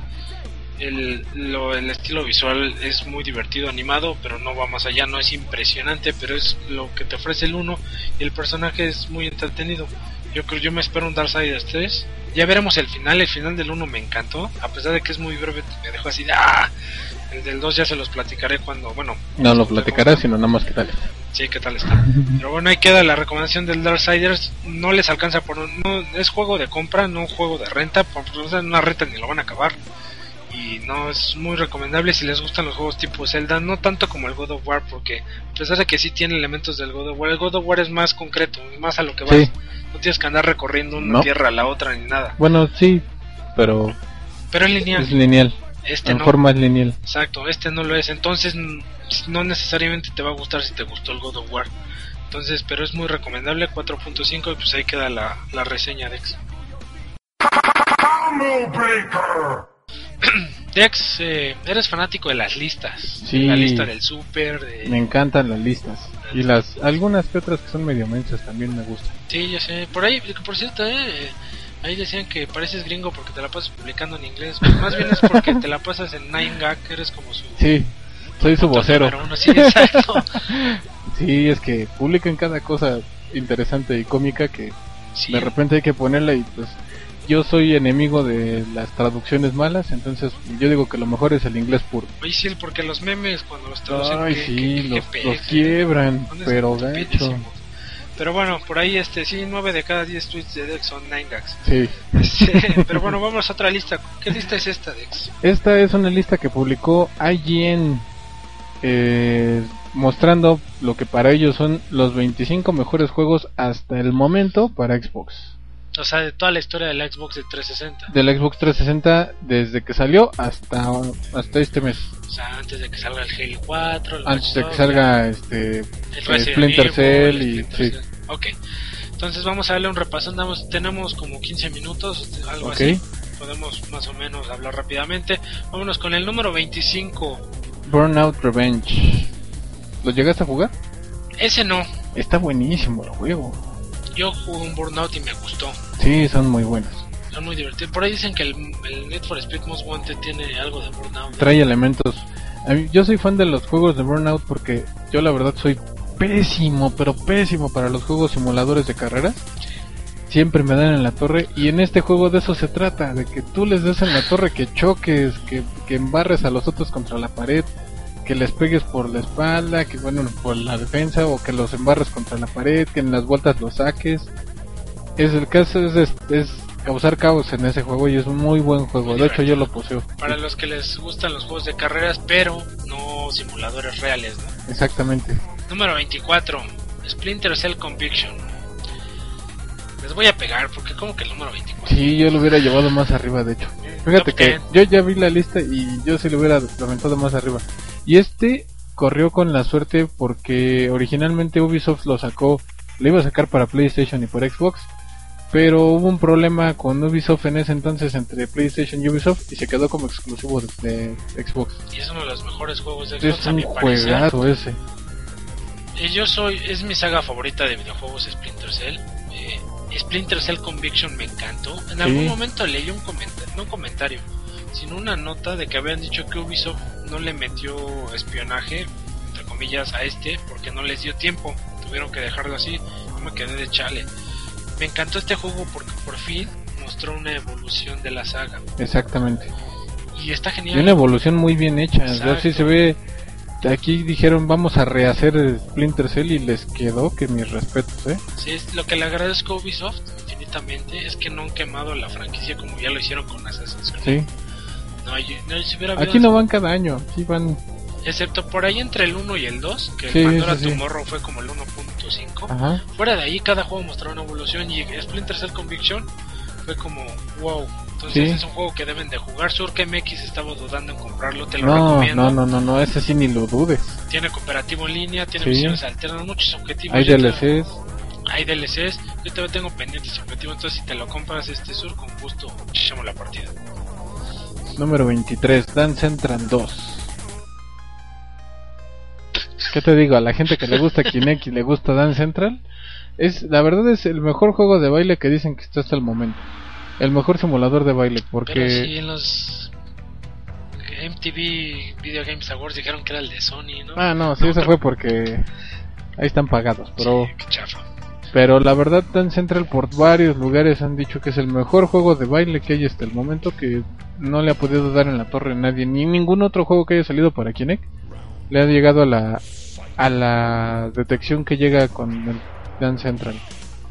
S4: El, lo- el estilo visual es muy divertido, animado, pero no va más allá, no es impresionante, pero es lo que te ofrece el 1 y el personaje es muy entretenido. Yo creo yo me espero un Darksiders 3. Ya veremos el final, el final del 1 me encantó, a pesar de que es muy breve, me dejó así de ¡ah! El del 2 ya se los platicaré cuando, bueno,
S3: No lo platicarás, sino nada más que tal.
S4: Sí, qué tal está. Pero bueno, ahí queda la recomendación del Darksiders. No les alcanza por un- no es juego de compra, no juego de renta. Por una renta ni lo van a acabar. Y no es muy recomendable si les gustan los juegos tipo Zelda, no tanto como el God of War, porque a pesar de que sí tiene elementos del God of War, el God of War es más concreto, más a lo que vas.
S3: Sí.
S4: No tienes que andar recorriendo una
S3: No.
S4: tierra a la otra ni nada.
S3: Bueno, sí, pero
S4: Pero es lineal.
S3: es lineal.
S4: Este
S3: en
S4: no.
S3: forma es lineal.
S4: Exacto, este no lo es. Entonces, no necesariamente te va a gustar si te gustó el God of War. Entonces, pero es muy recomendable, 4.5 y pues ahí queda la, la reseña Dex. Dex, eh, eres fanático de las listas.
S3: Sí.
S4: La lista del super, de...
S3: Me encantan las listas. Y las algunas que otras que son medio mensas también me gustan.
S4: Sí, yo sé. Por ahí, por cierto, eh, ahí decían que pareces gringo porque te la pasas publicando en inglés. Pues más bien es porque te la pasas en 9gag, que eres como su...
S3: Sí, soy su vocero.
S4: uno. Sí, exacto.
S3: Sí, es que publican cada cosa interesante y cómica que
S4: Sí,
S3: de repente hay que ponerla y pues yo soy enemigo de las traducciones malas, entonces yo digo que lo mejor es el inglés puro.
S4: Oye, sí, porque los memes cuando los traducen...
S3: Ay, sí, los, quiebran, pero gacho.
S4: Pero bueno, por ahí este sí, 9 de cada 10 tweets de Dex son 9 gags.
S3: Sí.
S4: Pero bueno, vamos a otra lista. ¿Qué lista es esta, Dex?
S3: Esta es una lista que publicó IGN eh, mostrando lo que para ellos son los 25 mejores juegos hasta el momento para Xbox.
S4: O sea, de toda la historia del Xbox de 360.
S3: Del Xbox 360 desde que salió hasta, hasta este mes.
S4: O sea, antes de que salga el Halo 4, el
S3: Antes de que salga este
S4: el
S3: Splinter Cell
S4: el
S3: y
S4: Splinter
S3: sí.
S4: Cell. Ok. Entonces vamos a darle un repaso. Andamos, tenemos como 15 minutos, algo así. Podemos más o menos hablar rápidamente. Vámonos con el número 25.
S3: Burnout Revenge. ¿Lo llegaste a jugar?
S4: Ese no.
S3: Está buenísimo el juego.
S4: Yo jugué un Burnout y me gustó.
S3: Sí, son muy buenos.
S4: Son muy divertidos. Por ahí dicen que el, el Need for Speed Most Wanted tiene algo de Burnout.
S3: Trae elementos. A mí- yo soy fan de los juegos de Burnout porque yo la verdad soy pésimo, pero pésimo para los juegos simuladores de carreras. Siempre me dan en la torre y en este juego de eso se trata, de que tú les des en la torre, que choques, que, que embarres a los otros contra la pared, que les pegues por la espalda, que bueno, por la defensa o que los embarres contra la pared, que en las vueltas los saques. Es el caso es, es, es causar caos en ese juego y es un muy buen juego.
S4: Muy
S3: De hecho yo lo poseo.
S4: Para los que les gustan los juegos de carreras, pero no simuladores reales. ¿no?
S3: Exactamente.
S4: Número 24. Splinter Cell Conviction. Les voy a pegar porque como que el número 24.
S3: Sí, yo lo hubiera llevado más arriba, de hecho. Fíjate
S4: Top
S3: que yo ya vi la lista y yo sí lo hubiera aventado más arriba. Y este corrió con la suerte porque originalmente Ubisoft lo sacó, lo iba a sacar para PlayStation y por Xbox, pero hubo un problema con Ubisoft en ese entonces entre PlayStation y Ubisoft y se quedó como exclusivo de, de Xbox.
S4: Y es uno de los mejores juegos de
S3: Es
S4: Xbox a
S3: un juegazo ese.
S4: Y yo soy, es mi saga favorita de videojuegos Splinter Cell. Eh, Splinter Cell Conviction me encantó. En algún momento leí un comentario, no un comentario, sino una nota de que habían dicho que Ubisoft no le metió espionaje, entre comillas, a este porque no les dio tiempo. Tuvieron que dejarlo así. Yo me quedé de chale. Me encantó este juego porque por fin mostró una evolución de la saga.
S3: Exactamente.
S4: Y está
S3: Y
S4: genial.
S3: una evolución muy bien hecha. O sí se ve. Aquí dijeron vamos a rehacer Splinter Cell y les quedó que mis respetos, ¿eh?
S4: Sí, es lo que le agradezco a Ubisoft infinitamente es que no han quemado la franquicia como ya lo hicieron con Assassin's Creed.
S3: Sí.
S4: No, yo- no, si hubiera habido-
S3: Aquí no van cada año, sí van.
S4: Excepto por ahí entre el 1 y el 2, que
S3: Sí,
S4: el Pandora
S3: sí, sí.
S4: Tomorrow fue como el 1.5.
S3: Ajá.
S4: Fuera de ahí, cada juego mostraba una evolución y Splinter Cell Conviction fue como wow. Entonces es un juego que deben de jugar. Surk MX estaba dudando en comprarlo, te lo
S3: No,
S4: recomiendo.
S3: no, no, no, no, ese sí ni lo dudes.
S4: Tiene cooperativo en línea, tiene misiones alternas, muchos objetivos.
S3: Hay DLCs.
S4: Hay DLCs. Yo todavía tengo pendientes objetivos, entonces si te lo compras este Sur, con gusto echamos la partida.
S3: Número 23, Dance Central 2. ¿Qué te digo? A la gente que le gusta Kinect y le gusta Dance Central, es la verdad es el mejor juego de baile que dicen que está hasta el momento. El mejor simulador de baile, porque
S4: Pero sí, en los MTV Video Games Awards dijeron que era el de Sony, ¿no?
S3: Ah, no, sí,
S4: No,
S3: eso fue porque ahí están pagados, pero
S4: Sí, qué chafa.
S3: Pero la verdad Dance Central por varios lugares han dicho que es el mejor juego de baile que hay hasta el momento que no le ha podido dar en la torre a nadie ni ningún otro juego que haya salido para Kinect le ha llegado a la a la detección que llega con el Dance Central.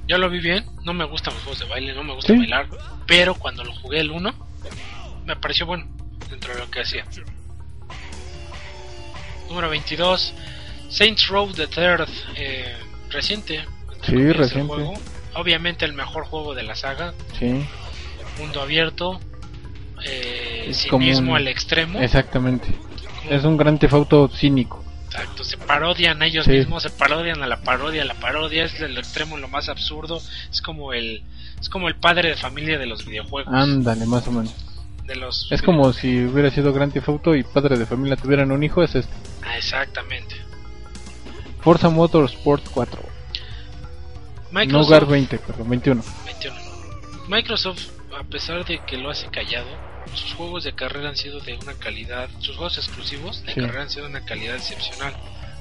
S4: Yo lo vi bien, no me gustan los juegos de baile, no me gusta
S3: Sí.
S4: bailar, pero cuando lo jugué el 1, me pareció bueno dentro de lo que hacía. Número 22, Saints Row the Third, eh, reciente.
S3: Sí, reciente.
S4: juego. Obviamente el mejor juego de la saga,
S3: Sí,
S4: mundo abierto, eh,
S3: Es como
S4: cinismo
S3: un-
S4: al extremo.
S3: exactamente.
S4: como-
S3: Es un gran tefauto cínico.
S4: Exacto, se parodian a ellos
S3: Sí.
S4: mismos, se parodian a la parodia, la parodia es el extremo lo más absurdo, es como el es como el padre de familia de los videojuegos,
S3: Ándale, más o menos.
S4: de los
S3: Es como si hubiera sido Grand Theft Auto y padre de familia tuvieran un hijo, es este.
S4: Ah, exactamente.
S3: Forza Motorsport 4. No
S4: Microsoft
S3: Gar 20, perdón, 21.
S4: 21. Microsoft, a pesar de que lo hace callado, sus juegos de carrera han sido de una calidad, sus juegos exclusivos de
S3: Sí.
S4: carrera han sido de una calidad excepcional,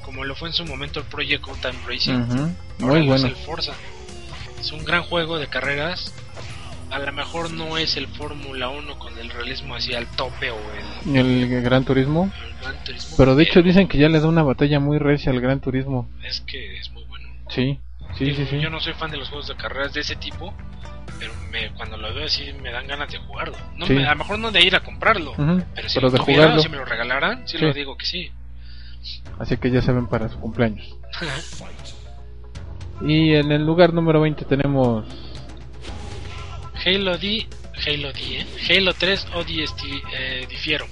S4: como lo fue en su momento el Project Time Racing.
S3: Ujú,
S4: Ahora
S3: Muy bueno.
S4: el Forza. Es un gran juego de carreras. A lo mejor no es el Fórmula 1 con el realismo hacia el tope o el,
S3: El Gran Turismo.
S4: el Gran Turismo.
S3: Pero de hecho dicen que ya le da una batalla muy recia al Gran Turismo.
S4: es que es muy bueno.
S3: Sí, sí,
S4: Digo,
S3: sí, sí.
S4: Yo no soy fan de los juegos de carreras de ese tipo, pero me, cuando lo veo así me dan ganas de jugarlo. No me- a lo mejor no de ir a comprarlo, pero si
S3: Pero
S4: lo
S3: de
S4: tuviera,
S3: jugarlo.
S4: si me lo regalaran, sí, lo digo que sí.
S3: Así que ya saben para su cumpleaños. Y en el lugar número 20 tenemos.
S4: Halo D, Halo D, ¿eh? Halo 3 ODST, eh, difiero.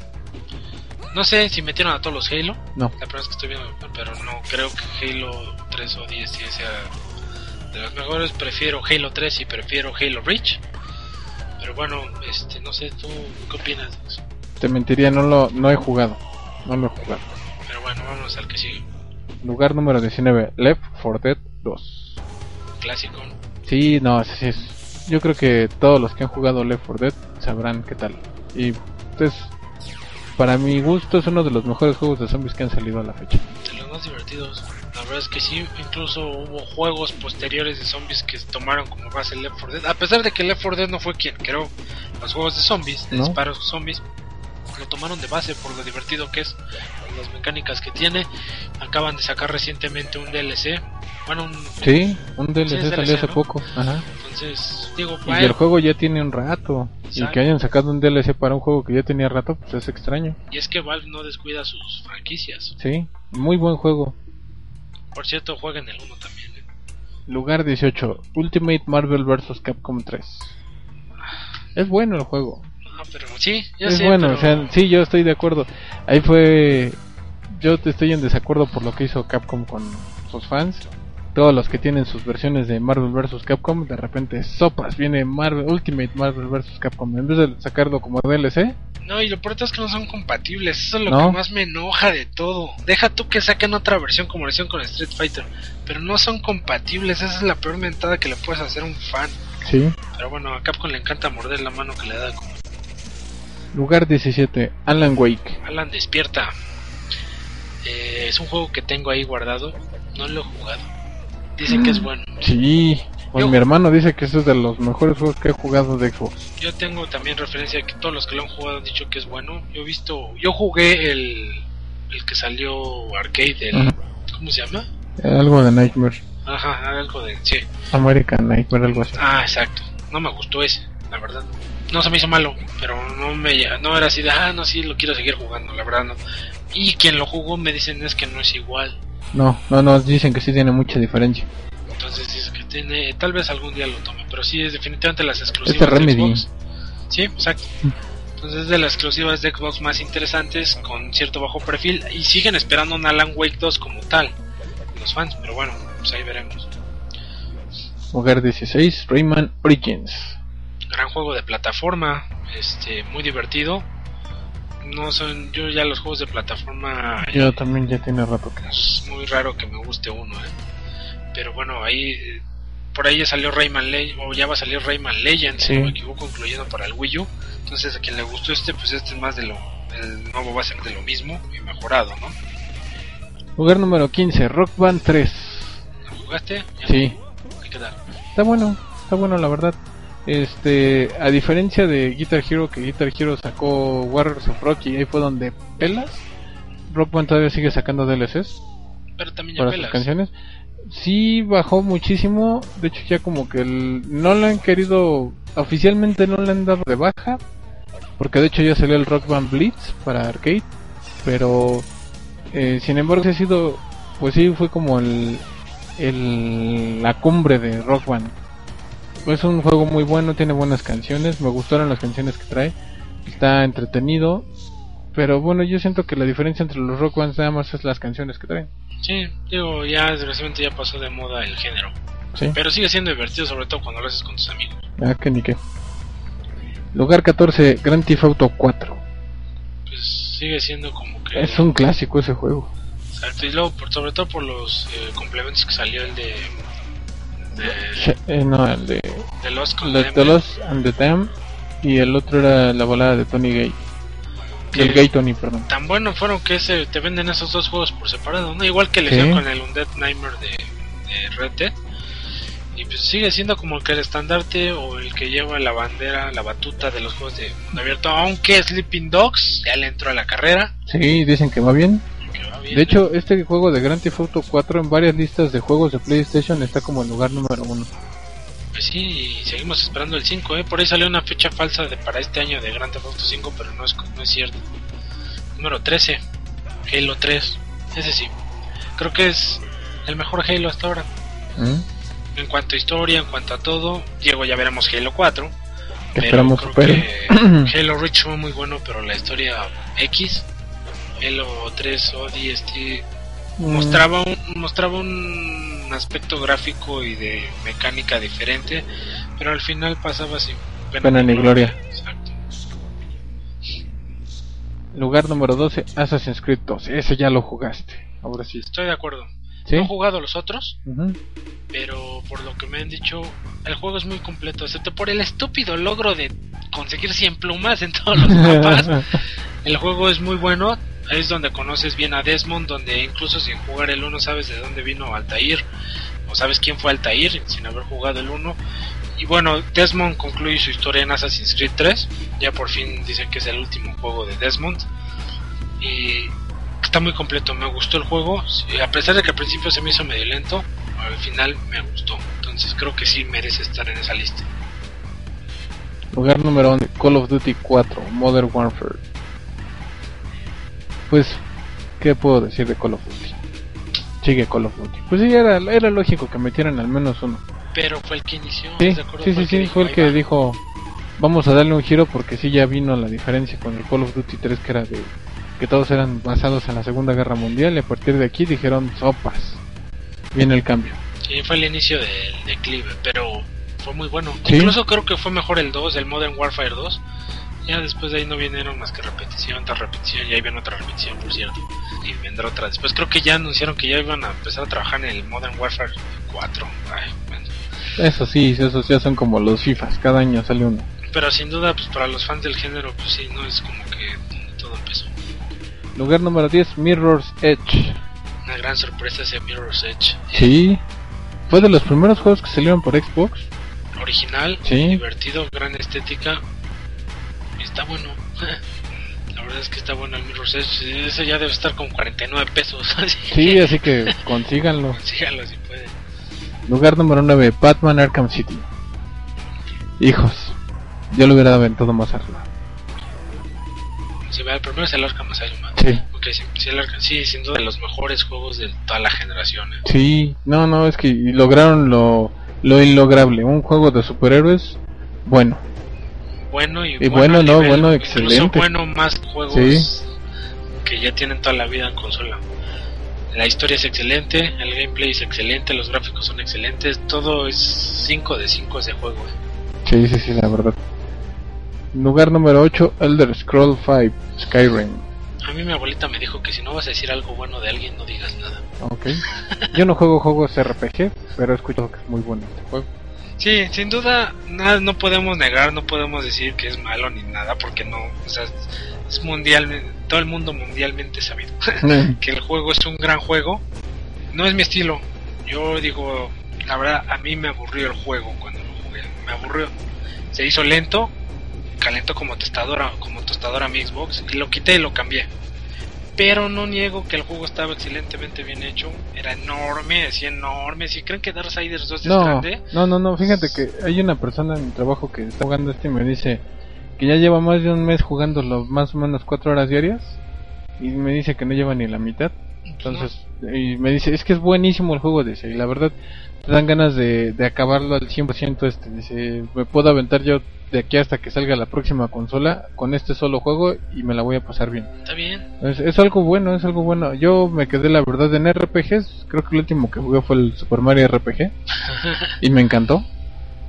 S4: No sé si metieron a todos los Halo,
S3: No,
S4: la primera vez que estoy viendo, pero no creo que Halo 3 ODST sea de los mejores. Prefiero Halo 3 y prefiero Halo Reach. Pero bueno, este, no sé, ¿tú qué opinas de eso?
S3: te mentiría, no lo no he jugado. No lo he jugado.
S4: Pero bueno, vamos al que sigue.
S3: Lugar número 19, Left 4 Dead 2.
S4: Clásico.
S3: Sí, no, sí, sí es- Yo creo que todos los que han jugado Left 4 Dead sabrán qué tal. Y pues, para mi gusto, es uno de los mejores juegos de zombies que han salido a la fecha.
S4: De los más divertidos. La verdad es que sí, incluso hubo juegos posteriores de zombies que tomaron como base Left 4 Dead. A pesar de que Left 4 Dead no fue quien creó los juegos de zombies, de
S3: ¿No?
S4: disparos zombies, lo tomaron de base por lo divertido que es, por las mecánicas que tiene. Acaban de sacar recientemente un DLC. Bueno, un,
S3: Sí, un DLC
S4: es
S3: salió
S4: DLC,
S3: hace
S4: ¿no?
S3: poco. Ajá.
S4: entonces, digo,
S3: Y
S4: vaya,
S3: el juego ya tiene un rato. Y que hayan sacado un DLC para un juego que ya tenía rato, pues es extraño.
S4: y es que Valve no descuida sus franquicias.
S3: Sí, muy buen juego.
S4: Por cierto, jueguen el 1 también. ¿eh?
S3: Lugar 18, Ultimate Marvel vs. Capcom 3. Es bueno el juego.
S4: No, pero sí, ya
S3: es
S4: sé,
S3: bueno,
S4: pero-
S3: o sea, sí, yo estoy de acuerdo. Ahí fue. Yo te estoy en desacuerdo por lo que hizo Capcom con sus fans. Todos los que tienen sus versiones de Marvel vs. Capcom, de repente sopas, viene Marvel Ultimate Marvel vs. Capcom. En vez de sacarlo como DLC,
S4: No, y lo peor es que no son compatibles. Eso es lo
S3: ¿No?
S4: que más me enoja de todo. Deja tú que saquen otra versión como hicieron con Street Fighter. Pero no son compatibles. Esa es la peor mentada que le puedes hacer a un fan.
S3: sí.
S4: Pero bueno, a Capcom le encanta morder la mano que le da. Como
S3: Lugar 17, Alan Wake.
S4: Alan despierta. Eh, es un juego que tengo ahí guardado. No lo he jugado. Dicen que es bueno.
S3: Sí,
S4: Yo-
S3: mi hermano dice que este es de los mejores juegos que he jugado de Xbox.
S4: Yo tengo también referencia de que todos los que lo han jugado han dicho que es bueno. Yo he visto. Yo jugué el. El que salió arcade. El. ¿Cómo se llama?
S3: Algo de Nightmare,
S4: Ajá, algo de. Sí.
S3: American Nightmare, algo así.
S4: Ah, exacto. No me gustó ese, la verdad. no se me hizo malo, pero no me no era así de, ah, no, sí, lo quiero seguir jugando, la verdad no. Y quien lo jugó me dicen es que no es igual.
S3: No, no, no, dicen que sí tiene mucha diferencia.
S4: Entonces dice que tiene, tal vez algún día lo tome, pero sí es definitivamente las
S3: Este
S4: exclusivas de
S3: Remedy.
S4: Xbox. Sí, exacto. Entonces es de las exclusivas de Xbox más interesantes con cierto bajo perfil y siguen esperando un Alan Wake 2 como tal los fans, pero bueno, pues ahí veremos.
S3: Hogar 16, Rayman Origins.
S4: Gran juego de plataforma, este muy divertido. No son yo ya los juegos de plataforma
S3: Yo también ya tiene rato que.
S4: es muy raro que me guste uno, ¿eh? Pero bueno, ahí eh, por ahí ya salió Rayman Legends o ya va a salir Rayman Legends,
S3: Sí.
S4: si no me equivoco, incluyendo para el Wii U. Entonces a quien le gustó este, pues este es más de lo el nuevo va a ser de lo mismo y mejorado, ¿no?
S3: Lugar número 15, Rock Band 3.
S4: ¿Lo jugaste? Ya.
S3: Sí,
S4: ¿Qué tal?
S3: está bueno, está bueno la verdad. Este, a diferencia de Guitar Hero, que Guitar Hero sacó Warriors of Rock y ahí fue donde pelas, Rock Band todavía sigue sacando DLCs
S4: Pero también ya
S3: para sus
S4: pelas.
S3: canciones. Sí bajó muchísimo, de hecho ya como que el- no le han querido, oficialmente no le han dado de baja, porque de hecho ya salió el Rock Band Blitz para arcade, pero eh, sin embargo sí ha sido, pues sí fue como el, el la cumbre de Rock Band. Es un juego muy bueno, tiene buenas canciones, me gustaron las canciones que trae, está entretenido, pero bueno yo siento que la diferencia entre los Rock Bands nada más es las canciones que traen.
S4: Sí, digo, ya desgraciadamente ya pasó de moda el género.
S3: Sí.
S4: Pero sigue siendo divertido, sobre todo cuando lo haces con tus amigos.
S3: Ah, que ni qué. Lugar 14, Grand Theft Auto 4.
S4: Pues sigue siendo como que.
S3: Es un clásico ese juego.
S4: Exacto, y luego, por- sobre todo por los eh, complementos que salió el de. De,
S3: eh, no, el de
S4: de Lost
S3: The, The Lost and the Dam. Y el otro era la volada de Tony Gay.
S4: Que-
S3: Del Gay Tony, perdón.
S4: Tan bueno fueron que se, te venden esos dos juegos por separado, ¿no? Igual que le hicieron con el Undead Nightmare de, de Red Dead. Y pues sigue siendo como que el estandarte o el que lleva la bandera, la batuta de los juegos de mundo abierto. Aunque Sleeping Dogs ya le entró a la carrera.
S3: Sí, dicen que va bien. De hecho, este juego de Grand Theft Auto 4 en varias listas de juegos de PlayStation está como el lugar número uno.
S4: Pues sí, y seguimos esperando el 5, ¿eh? Por ahí salió una fecha falsa de para este año de Grand Theft Auto 5, pero no es, no es cierto. Número 13, Halo 3. Ese sí. Creo que es el mejor Halo hasta ahora.
S3: ¿Mm?
S4: En cuanto a historia, en cuanto a todo, Diego ya veremos Halo 4.
S3: Que
S4: pero
S3: esperamos
S4: creo que Halo Reach fue muy bueno, pero la historia X, Halo 3 ODST,
S3: Mm,
S4: mostraba un, mostraba un aspecto gráfico y de mecánica diferente, pero al final pasaba sin
S3: Pena ni gloria.
S4: Exacto.
S3: Lugar número 12, Assassin's Creed 2. Ese ya lo jugaste. Ahora sí.
S4: Estoy de acuerdo.
S3: ¿Sí?
S4: No he jugado los otros, pero por lo que me han dicho, el juego es muy completo, excepto por el estúpido logro de conseguir 100 plumas en todos los mapas. El juego es muy bueno, es donde conoces bien a Desmond, donde incluso sin jugar el 1 sabes de dónde vino Altair, o sabes quién fue Altair sin haber jugado el 1. Y bueno, Desmond concluye su historia en Assassin's Creed 3, ya por fin dicen que es el último juego de Desmond. Y está muy completo, me gustó el juego, a pesar de que al principio se me hizo medio lento, al final me gustó. Entonces creo que sí merece estar en esa lista.
S3: Lugar número 11, Call of Duty 4, Modern Warfare. Pues, ¿qué puedo decir de Call of Duty? Sigue Call of Duty. Pues sí, era, era lógico que metieran al menos uno.
S4: Pero fue el que inició,
S3: Sí, sí, sí, sí, fue el
S4: "Ahí
S3: que
S4: va".
S3: dijo, vamos a darle un giro porque sí ya vino la diferencia con el Call of Duty 3 que era de que todos eran basados en la Segunda Guerra Mundial y a partir de aquí dijeron sopas. Viene el cambio.
S4: Sí, fue el inicio del declive, pero fue muy bueno.
S3: Sí.
S4: Incluso creo que fue mejor el 2, el Modern Warfare 2. Ya después de ahí no vinieron más que repetición tras repetición, y ahí viene otra repetición, por cierto. Y vendrá otra después. Creo que ya anunciaron que ya iban a empezar a trabajar en el Modern Warfare 4. Ay, bueno.
S3: Eso sí, esos ya son como los FIFAs, cada año sale uno.
S4: Pero sin duda, pues para los fans del género, pues sí, no es como que todo empezó.
S3: Lugar número 10, Mirror's Edge.
S4: Una gran sorpresa ese Mirror's Edge.
S3: Sí, fue de los primeros juegos que salieron por Xbox.
S4: Original,
S3: Sí.
S4: divertido, gran estética. Está bueno. La verdad es que está bueno el Mirror's Edge. Ese ya debe estar con 49 pesos. así
S3: Sí, así que consíganlo.
S4: Síganlo si pueden.
S3: Lugar número 9, Batman Arkham City. Hijos, yo lo hubiera aventado más arriba.
S4: Sí, el primero es el Arkham Asylum.
S3: Sí.
S4: Ok, sí, sí, el Arkham- sí, duda de los mejores juegos de toda la generación. ¿eh?
S3: Sí, no, no, es que lograron lo, lo inlograble. Un juego de superhéroes bueno.
S4: Bueno y,
S3: Y bueno,
S4: a
S3: no,
S4: nivel-
S3: bueno, excelente.
S4: bueno más juegos
S3: Sí.
S4: que ya tienen toda la vida en consola. La historia es excelente, el gameplay es excelente, los gráficos son excelentes, todo es 5 de 5 ese juego. ¿eh?
S3: Sí, sí, sí, la verdad. Lugar número 8, Elder Scroll 5, Skyrim.
S4: A mí mi abuelita me dijo que si no vas a decir algo bueno de alguien no digas nada.
S3: Ok. Yo no juego juegos RPG, pero he escuchado que es muy bueno este juego.
S4: Sí, sin duda, nada, no podemos negar, no podemos decir que es malo ni nada, porque no, o sea, es mundial, todo el mundo mundialmente sabido que el juego es un gran juego. No es mi estilo. Yo digo, la verdad, a mí me aburrió el juego cuando lo jugué. Me aburrió. Se hizo lento, calentó como tostadora, como tostadora mi Xbox, y lo quité y lo cambié. Pero no niego que el juego estaba excelentemente bien hecho. Era enorme, decía enorme. Si creen que Darksiders 2 es
S3: No,
S4: grande,
S3: no, no, no, fíjate que hay una persona en mi trabajo que está jugando este y me dice que ya lleva más de un mes jugándolo más o menos cuatro horas diarias y me dice que no lleva ni la mitad. Entonces, y me dice, es que es buenísimo el juego, dice, y la verdad te dan ganas de, de acabarlo al 100% este, dice, me puedo aventar yo de aquí hasta que salga la próxima consola con este solo juego y me la voy a pasar bien.
S4: está bien.
S3: Es, es algo bueno, es algo bueno. Yo me quedé la verdad en RPGs, creo que el último que jugué fue el Super Mario RPG y me encantó,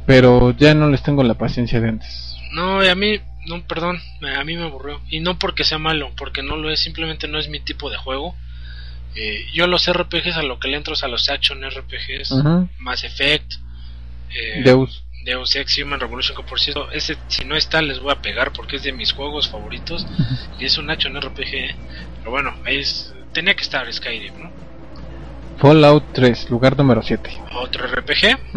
S3: pero ya no les tengo la paciencia de antes.
S4: No, y a mí, no, perdón, a mí me aburrió. Y no porque sea malo, porque no lo es, simplemente no es mi tipo de juego. Eh, yo los RPGs a lo que le entro es a los action RPGs,
S3: Ujú.
S4: Mass Effect, eh,
S3: Deus.
S4: Deus Ex Human Revolution, que por cierto, ese si no está les voy a pegar porque es de mis juegos favoritos y es un action RPG. Pero bueno, ahí es, tenía que estar Skyrim, ¿no?
S3: Fallout 3, lugar número 7.
S4: Otro RPG,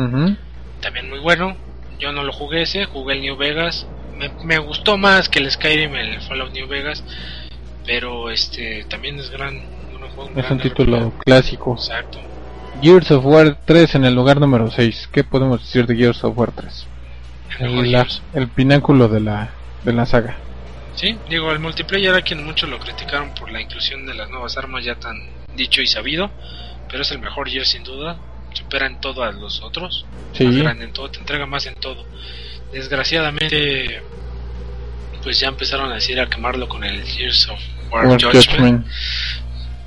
S4: también muy bueno. Yo no lo jugué ese, jugué el New Vegas. Me, me gustó más que el Skyrim, el Fallout New Vegas. Pero este también es gran. un juego-
S3: Es
S4: gran
S3: un título
S4: RPG.
S3: clásico.
S4: Exacto.
S3: Gears of War 3 en el lugar número 6. ¿Qué podemos decir de Gears of War 3?
S4: El
S3: la- pináculo de la, de la saga.
S4: Sí, digo, el multiplayer a quien muchos lo criticaron por la inclusión de las nuevas armas ya tan dicho y sabido. Pero es el mejor Gears sin duda. Supera en todo a los otros.
S3: Sí.
S4: Más grande en todo, te entrega más en todo. Desgraciadamente, pues ya empezaron a decir a quemarlo con el Gears of War,
S3: War
S4: Judgment.
S3: Judgment.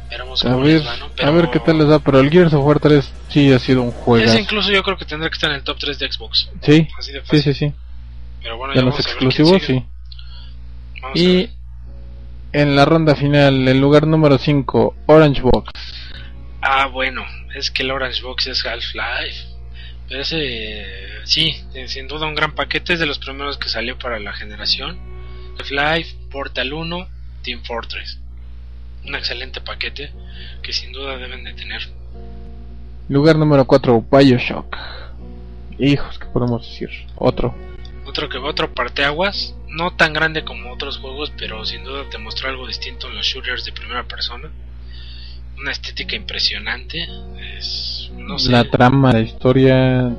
S4: Veremos
S3: A
S4: cómo
S3: ver,
S4: les va, ¿no?
S3: a ver qué tal les da, pero el Gears of War 3 sí ha sido un juego.
S4: Ese incluso yo creo que tendrá que estar en el top 3 de Xbox.
S3: Sí,
S4: Así de
S3: sí,
S4: fácil.
S3: sí, sí.
S4: Pero bueno,
S3: De
S4: ya
S3: los exclusivos, sí.
S4: Vamos
S3: Y en la ronda final, el lugar número 5, Orange Box.
S4: Ah, bueno, es que el Orange Box es Half-Life. Pero ese, sí, eh, sin duda un gran paquete, es de los primeros que salió para la generación. Half-Life, Portal 1, Team Fortress. Un excelente paquete que sin duda deben de tener.
S3: Lugar número 4, Bioshock. Hijos, ¿qué podemos decir? Otro.
S4: Otro que otro parteaguas, no tan grande como otros juegos, pero sin duda te mostró algo distinto en los shooters de primera persona. Una estética impresionante, es no sé,
S3: La trama, la historia,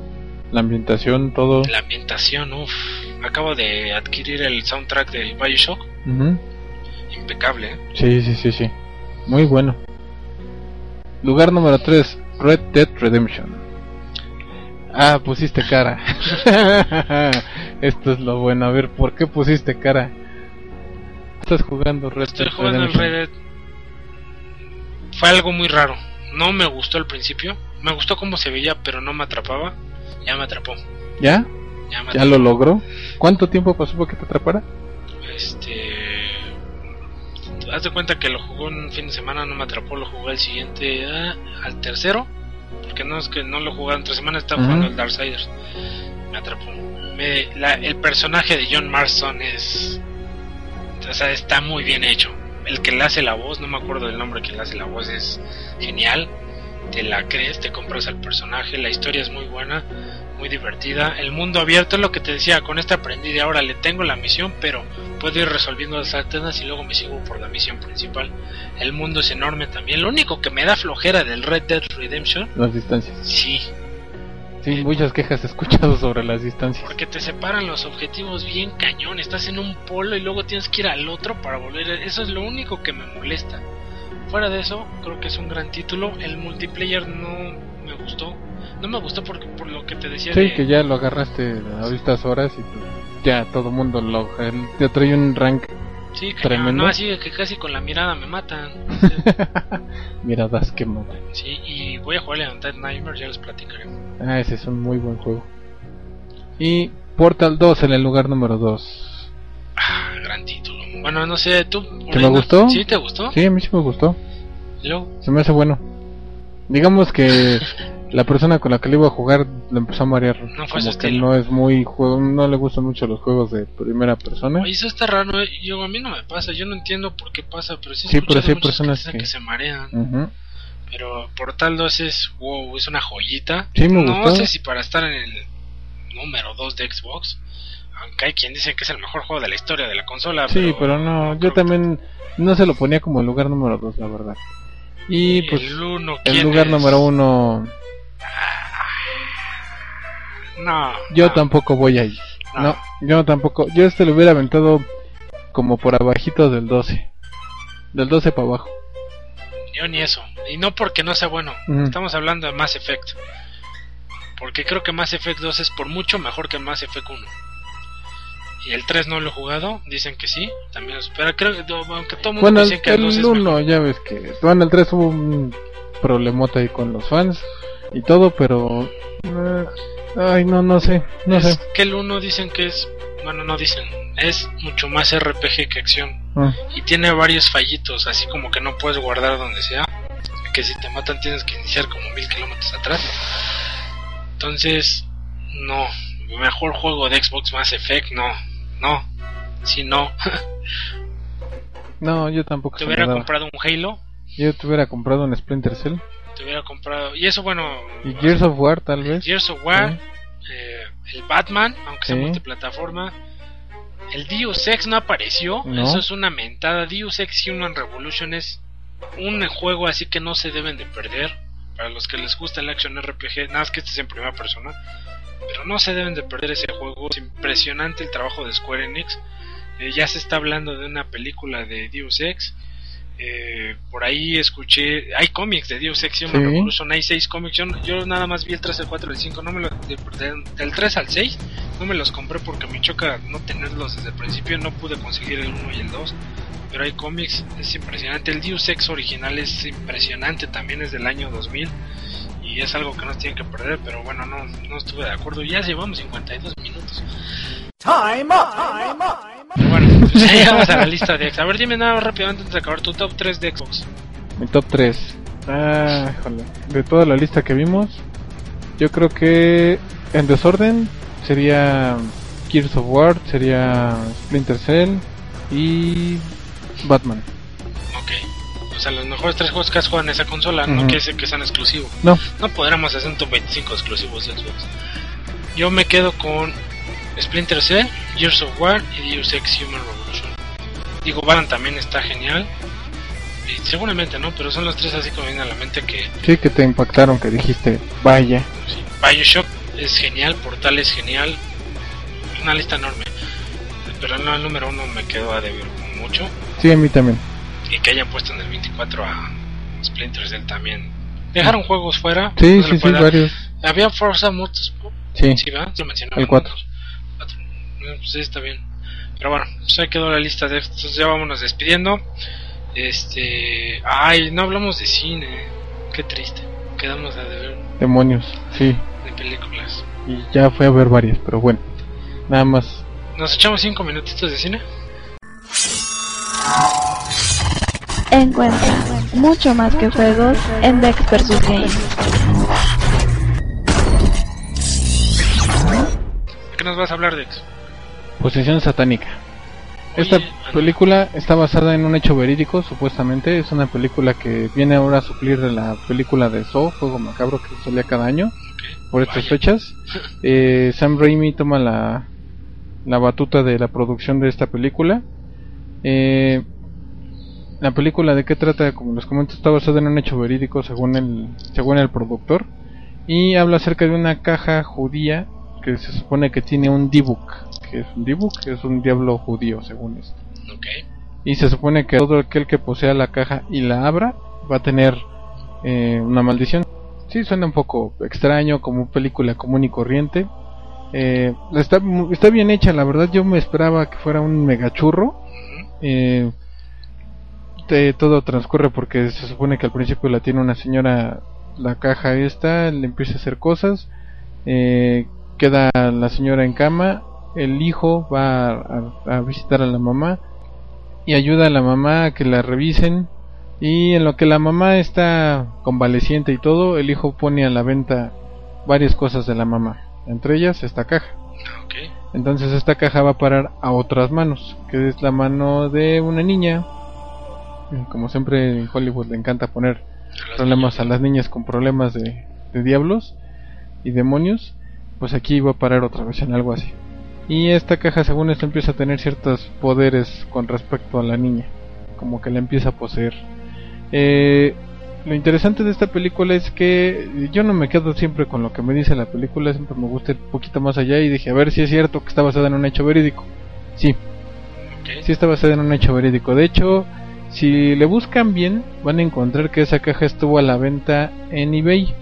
S3: la ambientación, todo.
S4: la ambientación, uff. Acabo de adquirir el soundtrack de Bioshock,
S3: Ujú.
S4: Impecable. ¿eh?
S3: Sí, sí, sí, sí. Muy bueno. Lugar número 3, Red Dead Redemption. Ah, pusiste cara. Esto es lo bueno. A ver, ¿por qué pusiste cara? Estás jugando Red
S4: Estoy
S3: Dead
S4: jugando
S3: Redemption.
S4: Red Dead. Fue algo muy raro. No me gustó al principio. Me gustó cómo se veía, pero no me atrapaba. Ya me atrapó.
S3: ¿Ya?
S4: Ya me
S3: ¿Ya
S4: atrapó.
S3: lo logró? ¿Cuánto tiempo pasó para que te atrapara?
S4: Este. Haz de cuenta que lo jugó un fin de semana, no me atrapó, lo jugué al siguiente, ah, al tercero. Porque no es que no lo jugué entre semana, estaba jugando el Darksiders. Me atrapó. Me- la- el personaje de John Marston es. O sea, está muy bien hecho. El que le hace la voz, no me acuerdo del nombre que le hace la voz, es genial. Te la crees, te compras al personaje, la historia es muy buena, muy divertida. El mundo abierto es lo que te decía, con este aprendí de ahora le tengo la misión, pero puedo ir resolviendo las alternas y luego me sigo por la misión principal. El mundo es enorme también. Lo único que me da flojera del Red Dead Redemption,
S3: Las distancias.
S4: sí,
S3: Sí, muchas quejas he escuchado sobre las distancias.
S4: Porque te separan los objetivos bien cañón. Estás en un polo y luego tienes que ir al otro para volver. Eso es lo único que me molesta. Fuera de eso, creo que es un gran título. El multiplayer no me gustó. No me gustó porque por lo que te decía
S3: Sí,
S4: de-
S3: que ya lo agarraste a estas horas y pues ya todo mundo lo ya trae un rank
S4: Sí, cañón,
S3: tremendo.
S4: no, así que casi con la mirada me matan.
S3: miradas que matan.
S4: sí, y voy a jugar a Undead Nightmare, ya les platicaré.
S3: Ah, ese es un muy buen juego. Y Portal 2 en el lugar número 2.
S4: Ah, gran título. Bueno, no sé, ¿tú?
S3: ¿Te me gustó?
S4: ¿Sí te gustó?
S3: Sí, a mí sí me gustó. Se me hace bueno. Digamos que la persona con la que le iba a jugar lo empezó a marear.
S4: No fue
S3: Como
S4: su
S3: que no es muy juego, no le gustan mucho los juegos de primera persona.
S4: Oye, eso está raro, eh. yo a mí no me pasa, yo no entiendo por qué pasa, pero sí,
S3: Sí, pero sí hay personas que-
S4: que se marean.
S3: Ujú.
S4: Pero Portal 2 es, wow, es una joyita.
S3: Sí, me
S4: no
S3: gustó.
S4: sé si para estar en el número 2 de Xbox, aunque hay quien dice que es el mejor juego de la historia de la consola.
S3: Sí, pero no, yo también no se lo ponía como el lugar número 2, la verdad. Y pues
S4: el, uno,
S3: el
S4: ¿quién
S3: lugar
S4: es?
S3: número 1
S4: No.
S3: yo
S4: no,
S3: tampoco voy ahí.
S4: no.
S3: No, yo tampoco. Yo este lo hubiera aventado como por abajito del 12. Del 12 para abajo.
S4: Yo ni eso. Y no porque no sea bueno.
S3: Ujú.
S4: Estamos hablando de Mass Effect. Porque creo que Mass Effect 2 es por mucho mejor que Mass Effect 1. Y el 3 no lo he jugado. Dicen que sí. También lo supera. Creo que, aunque todo el mundo
S3: Bueno,
S4: dice
S3: el,
S4: que el 2 es
S3: 1
S4: mejor.
S3: ya ves que... Bueno, el 3 hubo un problemota ahí con los fans y todo, pero... eh, ay, no, no sé, no
S4: es
S3: sé.
S4: que el 1 dicen que es. Bueno, no dicen. Es mucho más RPG que acción.
S3: Ah,
S4: Y tiene varios fallitos. Así como que no puedes guardar donde sea. Que si te matan tienes que iniciar como mil kilómetros atrás. Entonces, no. Mejor juego de Xbox Mass Effect, no. No. Si no.
S3: no, yo tampoco
S4: te hubiera comprado un Halo.
S3: Yo te hubiera comprado un Splinter Cell.
S4: Te hubiera comprado. Y eso, bueno.
S3: Y Gears of War, tal vez.
S4: Gears of War. eh, el Batman, aunque sea multiplataforma. El Deus Ex no apareció.
S3: No.
S4: Eso es una mentada. Deus Ex Human Revolution es un juego así que no se deben de perder. Para los que les gusta el action RPG, nada más que este es en primera persona. Pero no se deben de perder ese juego. Es impresionante el trabajo de Square Enix. Eh, ya se está hablando de una película de Deus Ex. Eh, por ahí escuché. Hay cómics de Deus Ex Human
S3: Sí.
S4: Revolution. Hay seis cómics. Yo, yo nada más vi el 3, el 4, el 5. No me lo, de- de- del 3 al 6 no me los compré porque me choca no tenerlos desde el principio. No pude conseguir el 1 y el 2. Pero hay cómics. Es impresionante. El Deus Ex original es impresionante. También es del año 2000. Y es algo que no se tienen que perder. Pero bueno, no, no estuve de acuerdo. Ya llevamos 52 minutos. Pero bueno, pues ya llegamos a la lista de Xbox. A ver, dime nada más rápidamente antes de acabar tu top 3 de Xbox.
S3: Mi top 3. Ah, híjole. De toda la lista que vimos, yo creo que en desorden sería Gears of War, sería Splinter Cell y Batman.
S4: Ok. O sea, los mejores tres juegos que has jugado en esa consola no quiere decir que sean exclusivos.
S3: No,
S4: No podremos hacer un top 25 exclusivos de Xbox. Yo me quedo con Splinter Cell, Gears of War y Deus Ex Human Revolution. Digo, Baran también está genial. Y seguramente no, pero son los tres así que me vienen a la mente que...
S3: Sí, que te impactaron, que dijiste, vaya.
S4: Sí, Bioshock es genial, Portal es genial. Una lista enorme. Pero no, el número uno me quedó a deber mucho.
S3: Sí, a mí también.
S4: Y que hayan puesto en el 24 a Splinter Cell también. Dejaron juegos fuera.
S3: Sí, sí, sí, varios.
S4: Había Forza Motorsport.
S3: Sí,
S4: sí ¿verdad? Se
S3: el
S4: 4. Pues sí, está bien. Pero bueno, pues ahí quedó la lista de estos. Ya vámonos despidiendo. Este. Ay, no hablamos de cine. Qué triste. Quedamos a deber
S3: demonios, sí.
S4: de películas.
S3: Y ya fui a ver varias, pero bueno. Nada más.
S4: ¿Nos echamos cinco minutitos de cine?
S1: Encuentra mucho más que juegos en Dex vs Games.
S4: ¿De qué nos vas a hablar, Dex?
S3: Posesión satánica. Esta película está basada en un hecho verídico, supuestamente. Es una película que viene ahora a suplir de la película de Saw, Juego Macabro, que salía cada año, por estas
S4: Vaya.
S3: fechas. Eh, Sam Raimi toma la, la batuta de la producción de esta película. Eh, la película de qué trata, como les comento, está basada en un hecho verídico según el, según el productor. y habla acerca de una caja judía que se supone que tiene un dibuk, que es un dibuk, que es un diablo judío según esto.
S4: Ok.
S3: Y se supone que todo aquel que posea la caja y la abra va a tener eh, una maldición. Sí, suena un poco extraño, como película común y corriente. Eh, está, está bien hecha, la verdad yo me esperaba que fuera un megachurro. Eh, te- todo transcurre porque se supone que al principio la tiene una señora la caja esta, le empieza a hacer cosas, eh, queda la señora en cama, el hijo va a, a- a visitar a la mamá y ayuda a la mamá a que la revisen y en lo que la mamá está convaleciente y todo, el hijo pone a la venta varias cosas de la mamá, entre ellas esta caja. Entonces esta caja va a parar a otras manos, que es la mano de una niña. Y Como siempre en Hollywood le encanta poner problemas a las niñas con problemas de, de diablos y demonios, pues aquí va a parar otra vez en algo así. Y esta caja según esto empieza a tener ciertos poderes con respecto a la niña, como que la empieza a poseer. Eh, lo interesante de esta película es que yo no me quedo siempre con lo que me dice la película, siempre me gusta ir un poquito más allá y dije a ver si es cierto que está basada en un hecho verídico. Sí, sí está basada en un hecho verídico. De hecho, si le buscan bien, van a encontrar que esa caja estuvo a la venta en eBay.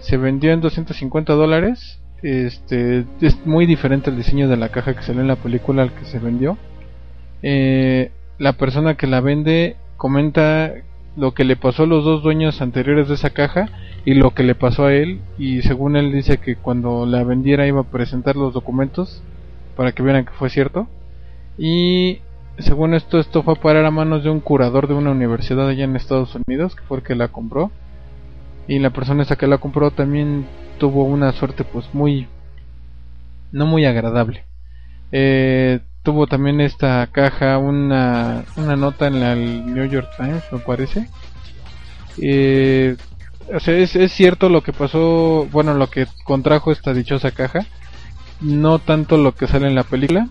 S3: Se vendió en 250 dólares. Este es muy diferente el diseño de la caja que salió en la película al que se vendió. Eh, la persona que la vende comenta lo que le pasó a los dos dueños anteriores de esa caja y lo que le pasó a él. Y según él dice que cuando la vendiera iba a presentar los documentos para que vieran que fue cierto. Y según esto esto fue a parar a manos de un curador de una universidad allá en Estados Unidos que fue el que la compró y la persona esa que la compró también tuvo una suerte pues muy no muy agradable eh, tuvo también esta caja una, una nota en la el New York Times me parece eh, o sea, es, es cierto lo que pasó bueno lo que contrajo esta dichosa caja no tanto lo que sale en la película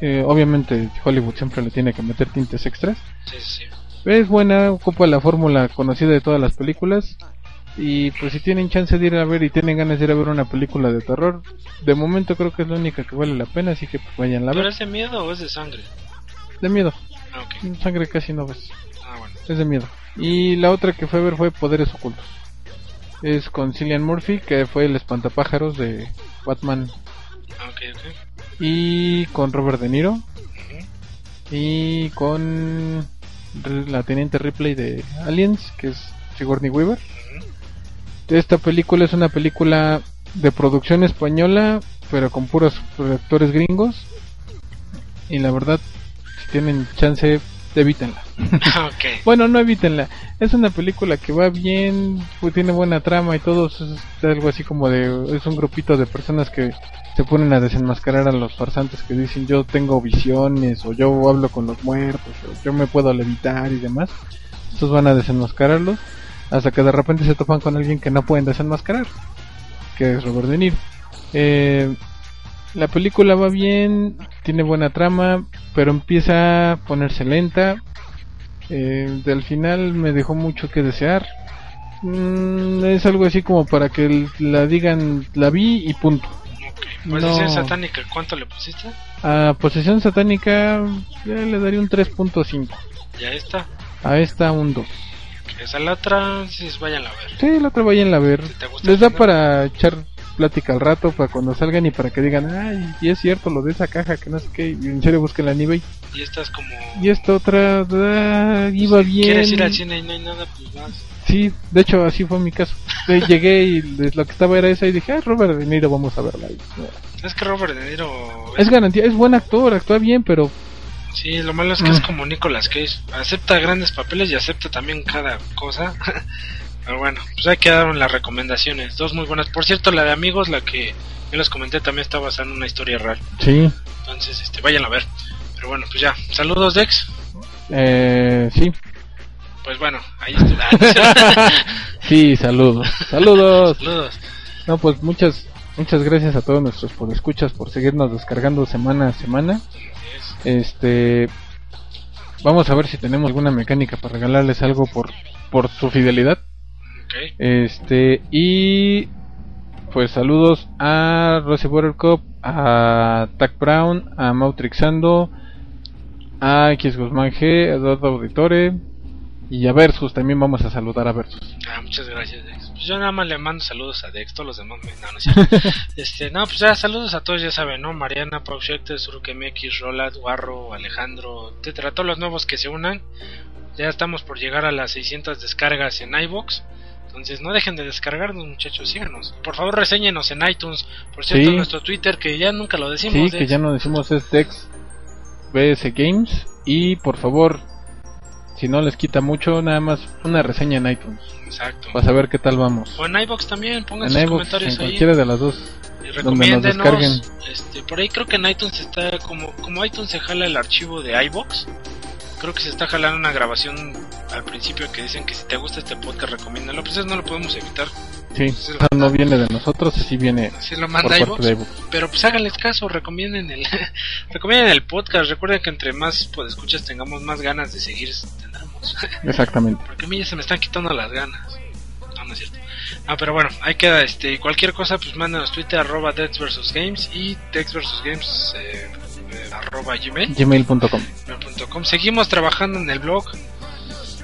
S3: eh, obviamente Hollywood siempre le tiene que meter tintes extras
S4: Sí, sí.
S3: es buena, ocupa la fórmula conocida de todas las películas. Y pues si tienen chance de ir a ver y tienen ganas de ir a ver una película de terror, de momento creo que es la única que vale la pena, así que pues vayan a
S4: ¿Pero
S3: ver.
S4: es de miedo o es de sangre?
S3: De miedo,
S4: Ah,
S3: sangre casi no ves,
S4: Ah, bueno.
S3: es de miedo. Y la otra que fue a ver fue Poderes Ocultos. Es con Cillian Murphy, que fue el espantapájaros de Batman,
S4: Ah, ok, ok.
S3: y con Robert De Niro, y con la teniente Ripley de Aliens, que es Sigourney Weaver. Esta película es una película de producción española, pero con puros actores gringos. Y la verdad, si tienen chance, evítenla.
S4: Ah, ok.
S3: Bueno, no evítenla. Es una película que va bien, pues, tiene buena trama y todo. Es algo así como de. Es un grupito de personas que se ponen a desenmascarar a los farsantes que dicen yo tengo visiones o yo hablo con los muertos o yo me puedo levitar y demás. Estos van a desenmascararlos hasta que de repente se topan con alguien que no pueden desenmascarar, que es Robert De Niro. Eh, la película va bien, tiene buena trama, pero empieza a ponerse lenta. Eh, del final me dejó mucho que desear. Mm, es algo así como para que la digan, la vi y punto.
S4: Ok. Posición
S3: No.
S4: satánica, ¿cuánto le pusiste?
S3: A Posesión Satánica ya le daría un 3.5.
S4: Ya está.
S3: A esta un 2.
S4: Esa la otra, si vayan a ver.
S3: Sí, la otra vayan a ver.
S4: Si te gusta
S3: Les da para echar plática al rato, para cuando salgan y para que digan, ay, y es cierto lo de esa caja, que no sé qué, y en serio busquen la eBay.
S4: Y esta es como...
S3: Y esta otra, ah, iba bien.
S4: ¿Quieres ir al cine y no hay nada? Pues vas.
S3: Sí, de hecho así fue mi caso. Llegué y lo que estaba era esa y dije, ay, Robert De Niro, vamos a verla.
S4: Es que Robert De Niro...
S3: Es garantía, es buen actor, actúa bien, pero
S4: Sí, lo malo es que es
S3: Mm.
S4: como Nicolas Cage. Acepta grandes papeles y acepta también cada cosa. Pero bueno, pues ahí quedaron las recomendaciones. Dos muy buenas. Por cierto, la de Amigos, la que yo les comenté, también está basada en una historia real.
S3: sí,
S4: Entonces, este, vayan a ver. Pero bueno, pues ya. Saludos, Dex.
S3: eh, sí.
S4: Pues bueno, ahí está.
S3: sí, saludos. Saludos.
S4: Saludos.
S3: No, pues muchas muchas gracias a todos nuestros por escuchas por seguirnos descargando semana a semana. Este vamos a ver si tenemos alguna mecánica para regalarles algo por por su fidelidad. Este y pues saludos a Rosy Buttercup, a Tac Brown, a Mautrixando, a X Guzmán G, a Eduardo Auditore y a Versus. También vamos a saludar a Versus.
S4: Ah, muchas gracias, Dex. Pues yo nada más le mando saludos a Dex, todos los demás me... No, no es cierto. este, no, pues ya saludos a todos, ya saben, ¿no? Mariana, Pau Schecter, MX, Roland, Guarro, Alejandro, etcétera, todos los nuevos que se unan. Ya estamos por llegar a las 600 descargas en iBox. Entonces no dejen de descargarnos muchachos, síganos. Por favor reseñenos en iTunes. Por cierto,
S3: Sí.
S4: nuestro Twitter que ya nunca lo decimos.
S3: Sí,
S4: Dex.
S3: que ya no decimos es Dex BS Games. Y por favor, si no les quita mucho, nada más una reseña en iTunes.
S4: Exacto.
S3: Para saber qué tal vamos.
S4: O en iBox también, pongan
S3: En
S4: sus comentarios
S3: en
S4: ahí.
S3: cualquiera de las dos.
S4: Y
S3: donde nos descarguen.
S4: Este, por ahí creo que en iTunes está como como iTunes se jala el archivo de iBox. Creo que se está jalando una grabación al principio que dicen que si te gusta este podcast recomiéndalo. Pues eso no lo podemos evitar.
S3: Sí, no viene de nosotros, sí viene
S4: lo
S3: por
S4: manda iVoox.
S3: de iVoox.
S4: Pero pues háganles caso, recomienden el recomienden el podcast. Recuerden que entre más pues, escuchas tengamos más ganas de seguir.
S3: Exactamente.
S4: Porque a mí ya se me están quitando las ganas. No, no es cierto. Ah, pero bueno, ahí queda. este Cualquier cosa, pues mándanos Twitter, arroba Dex vs Games y Dex vs Games, eh, eh, arroba gmail.
S3: Gmail.com.
S4: gmail.com. Seguimos trabajando en el blog.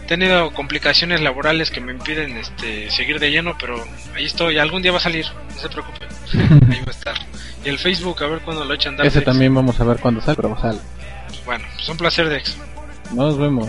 S4: He tenido complicaciones laborales que me impiden este seguir de lleno, pero ahí estoy. Algún día va a salir, no se preocupen. ahí va a estar. Y el Facebook, a ver cuándo lo echan.
S3: Ese también vamos a ver cuándo sale, pero sale.
S4: Bueno, pues un placer, Dex.
S3: Nos vemos.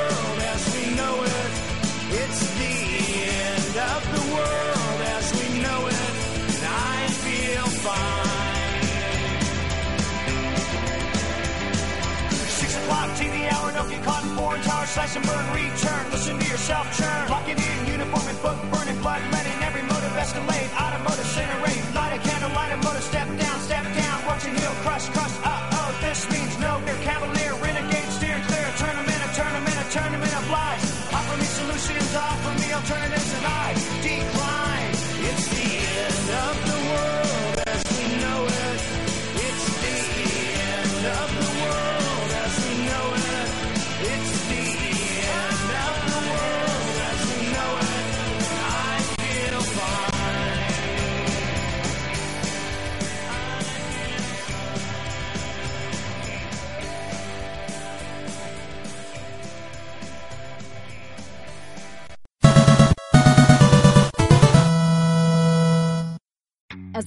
S6: foreign tower, slash and burn, return. Listen to yourself churn. Locking in, uniform and book, burning blood, letting every motive escalate. Automotive incinerate,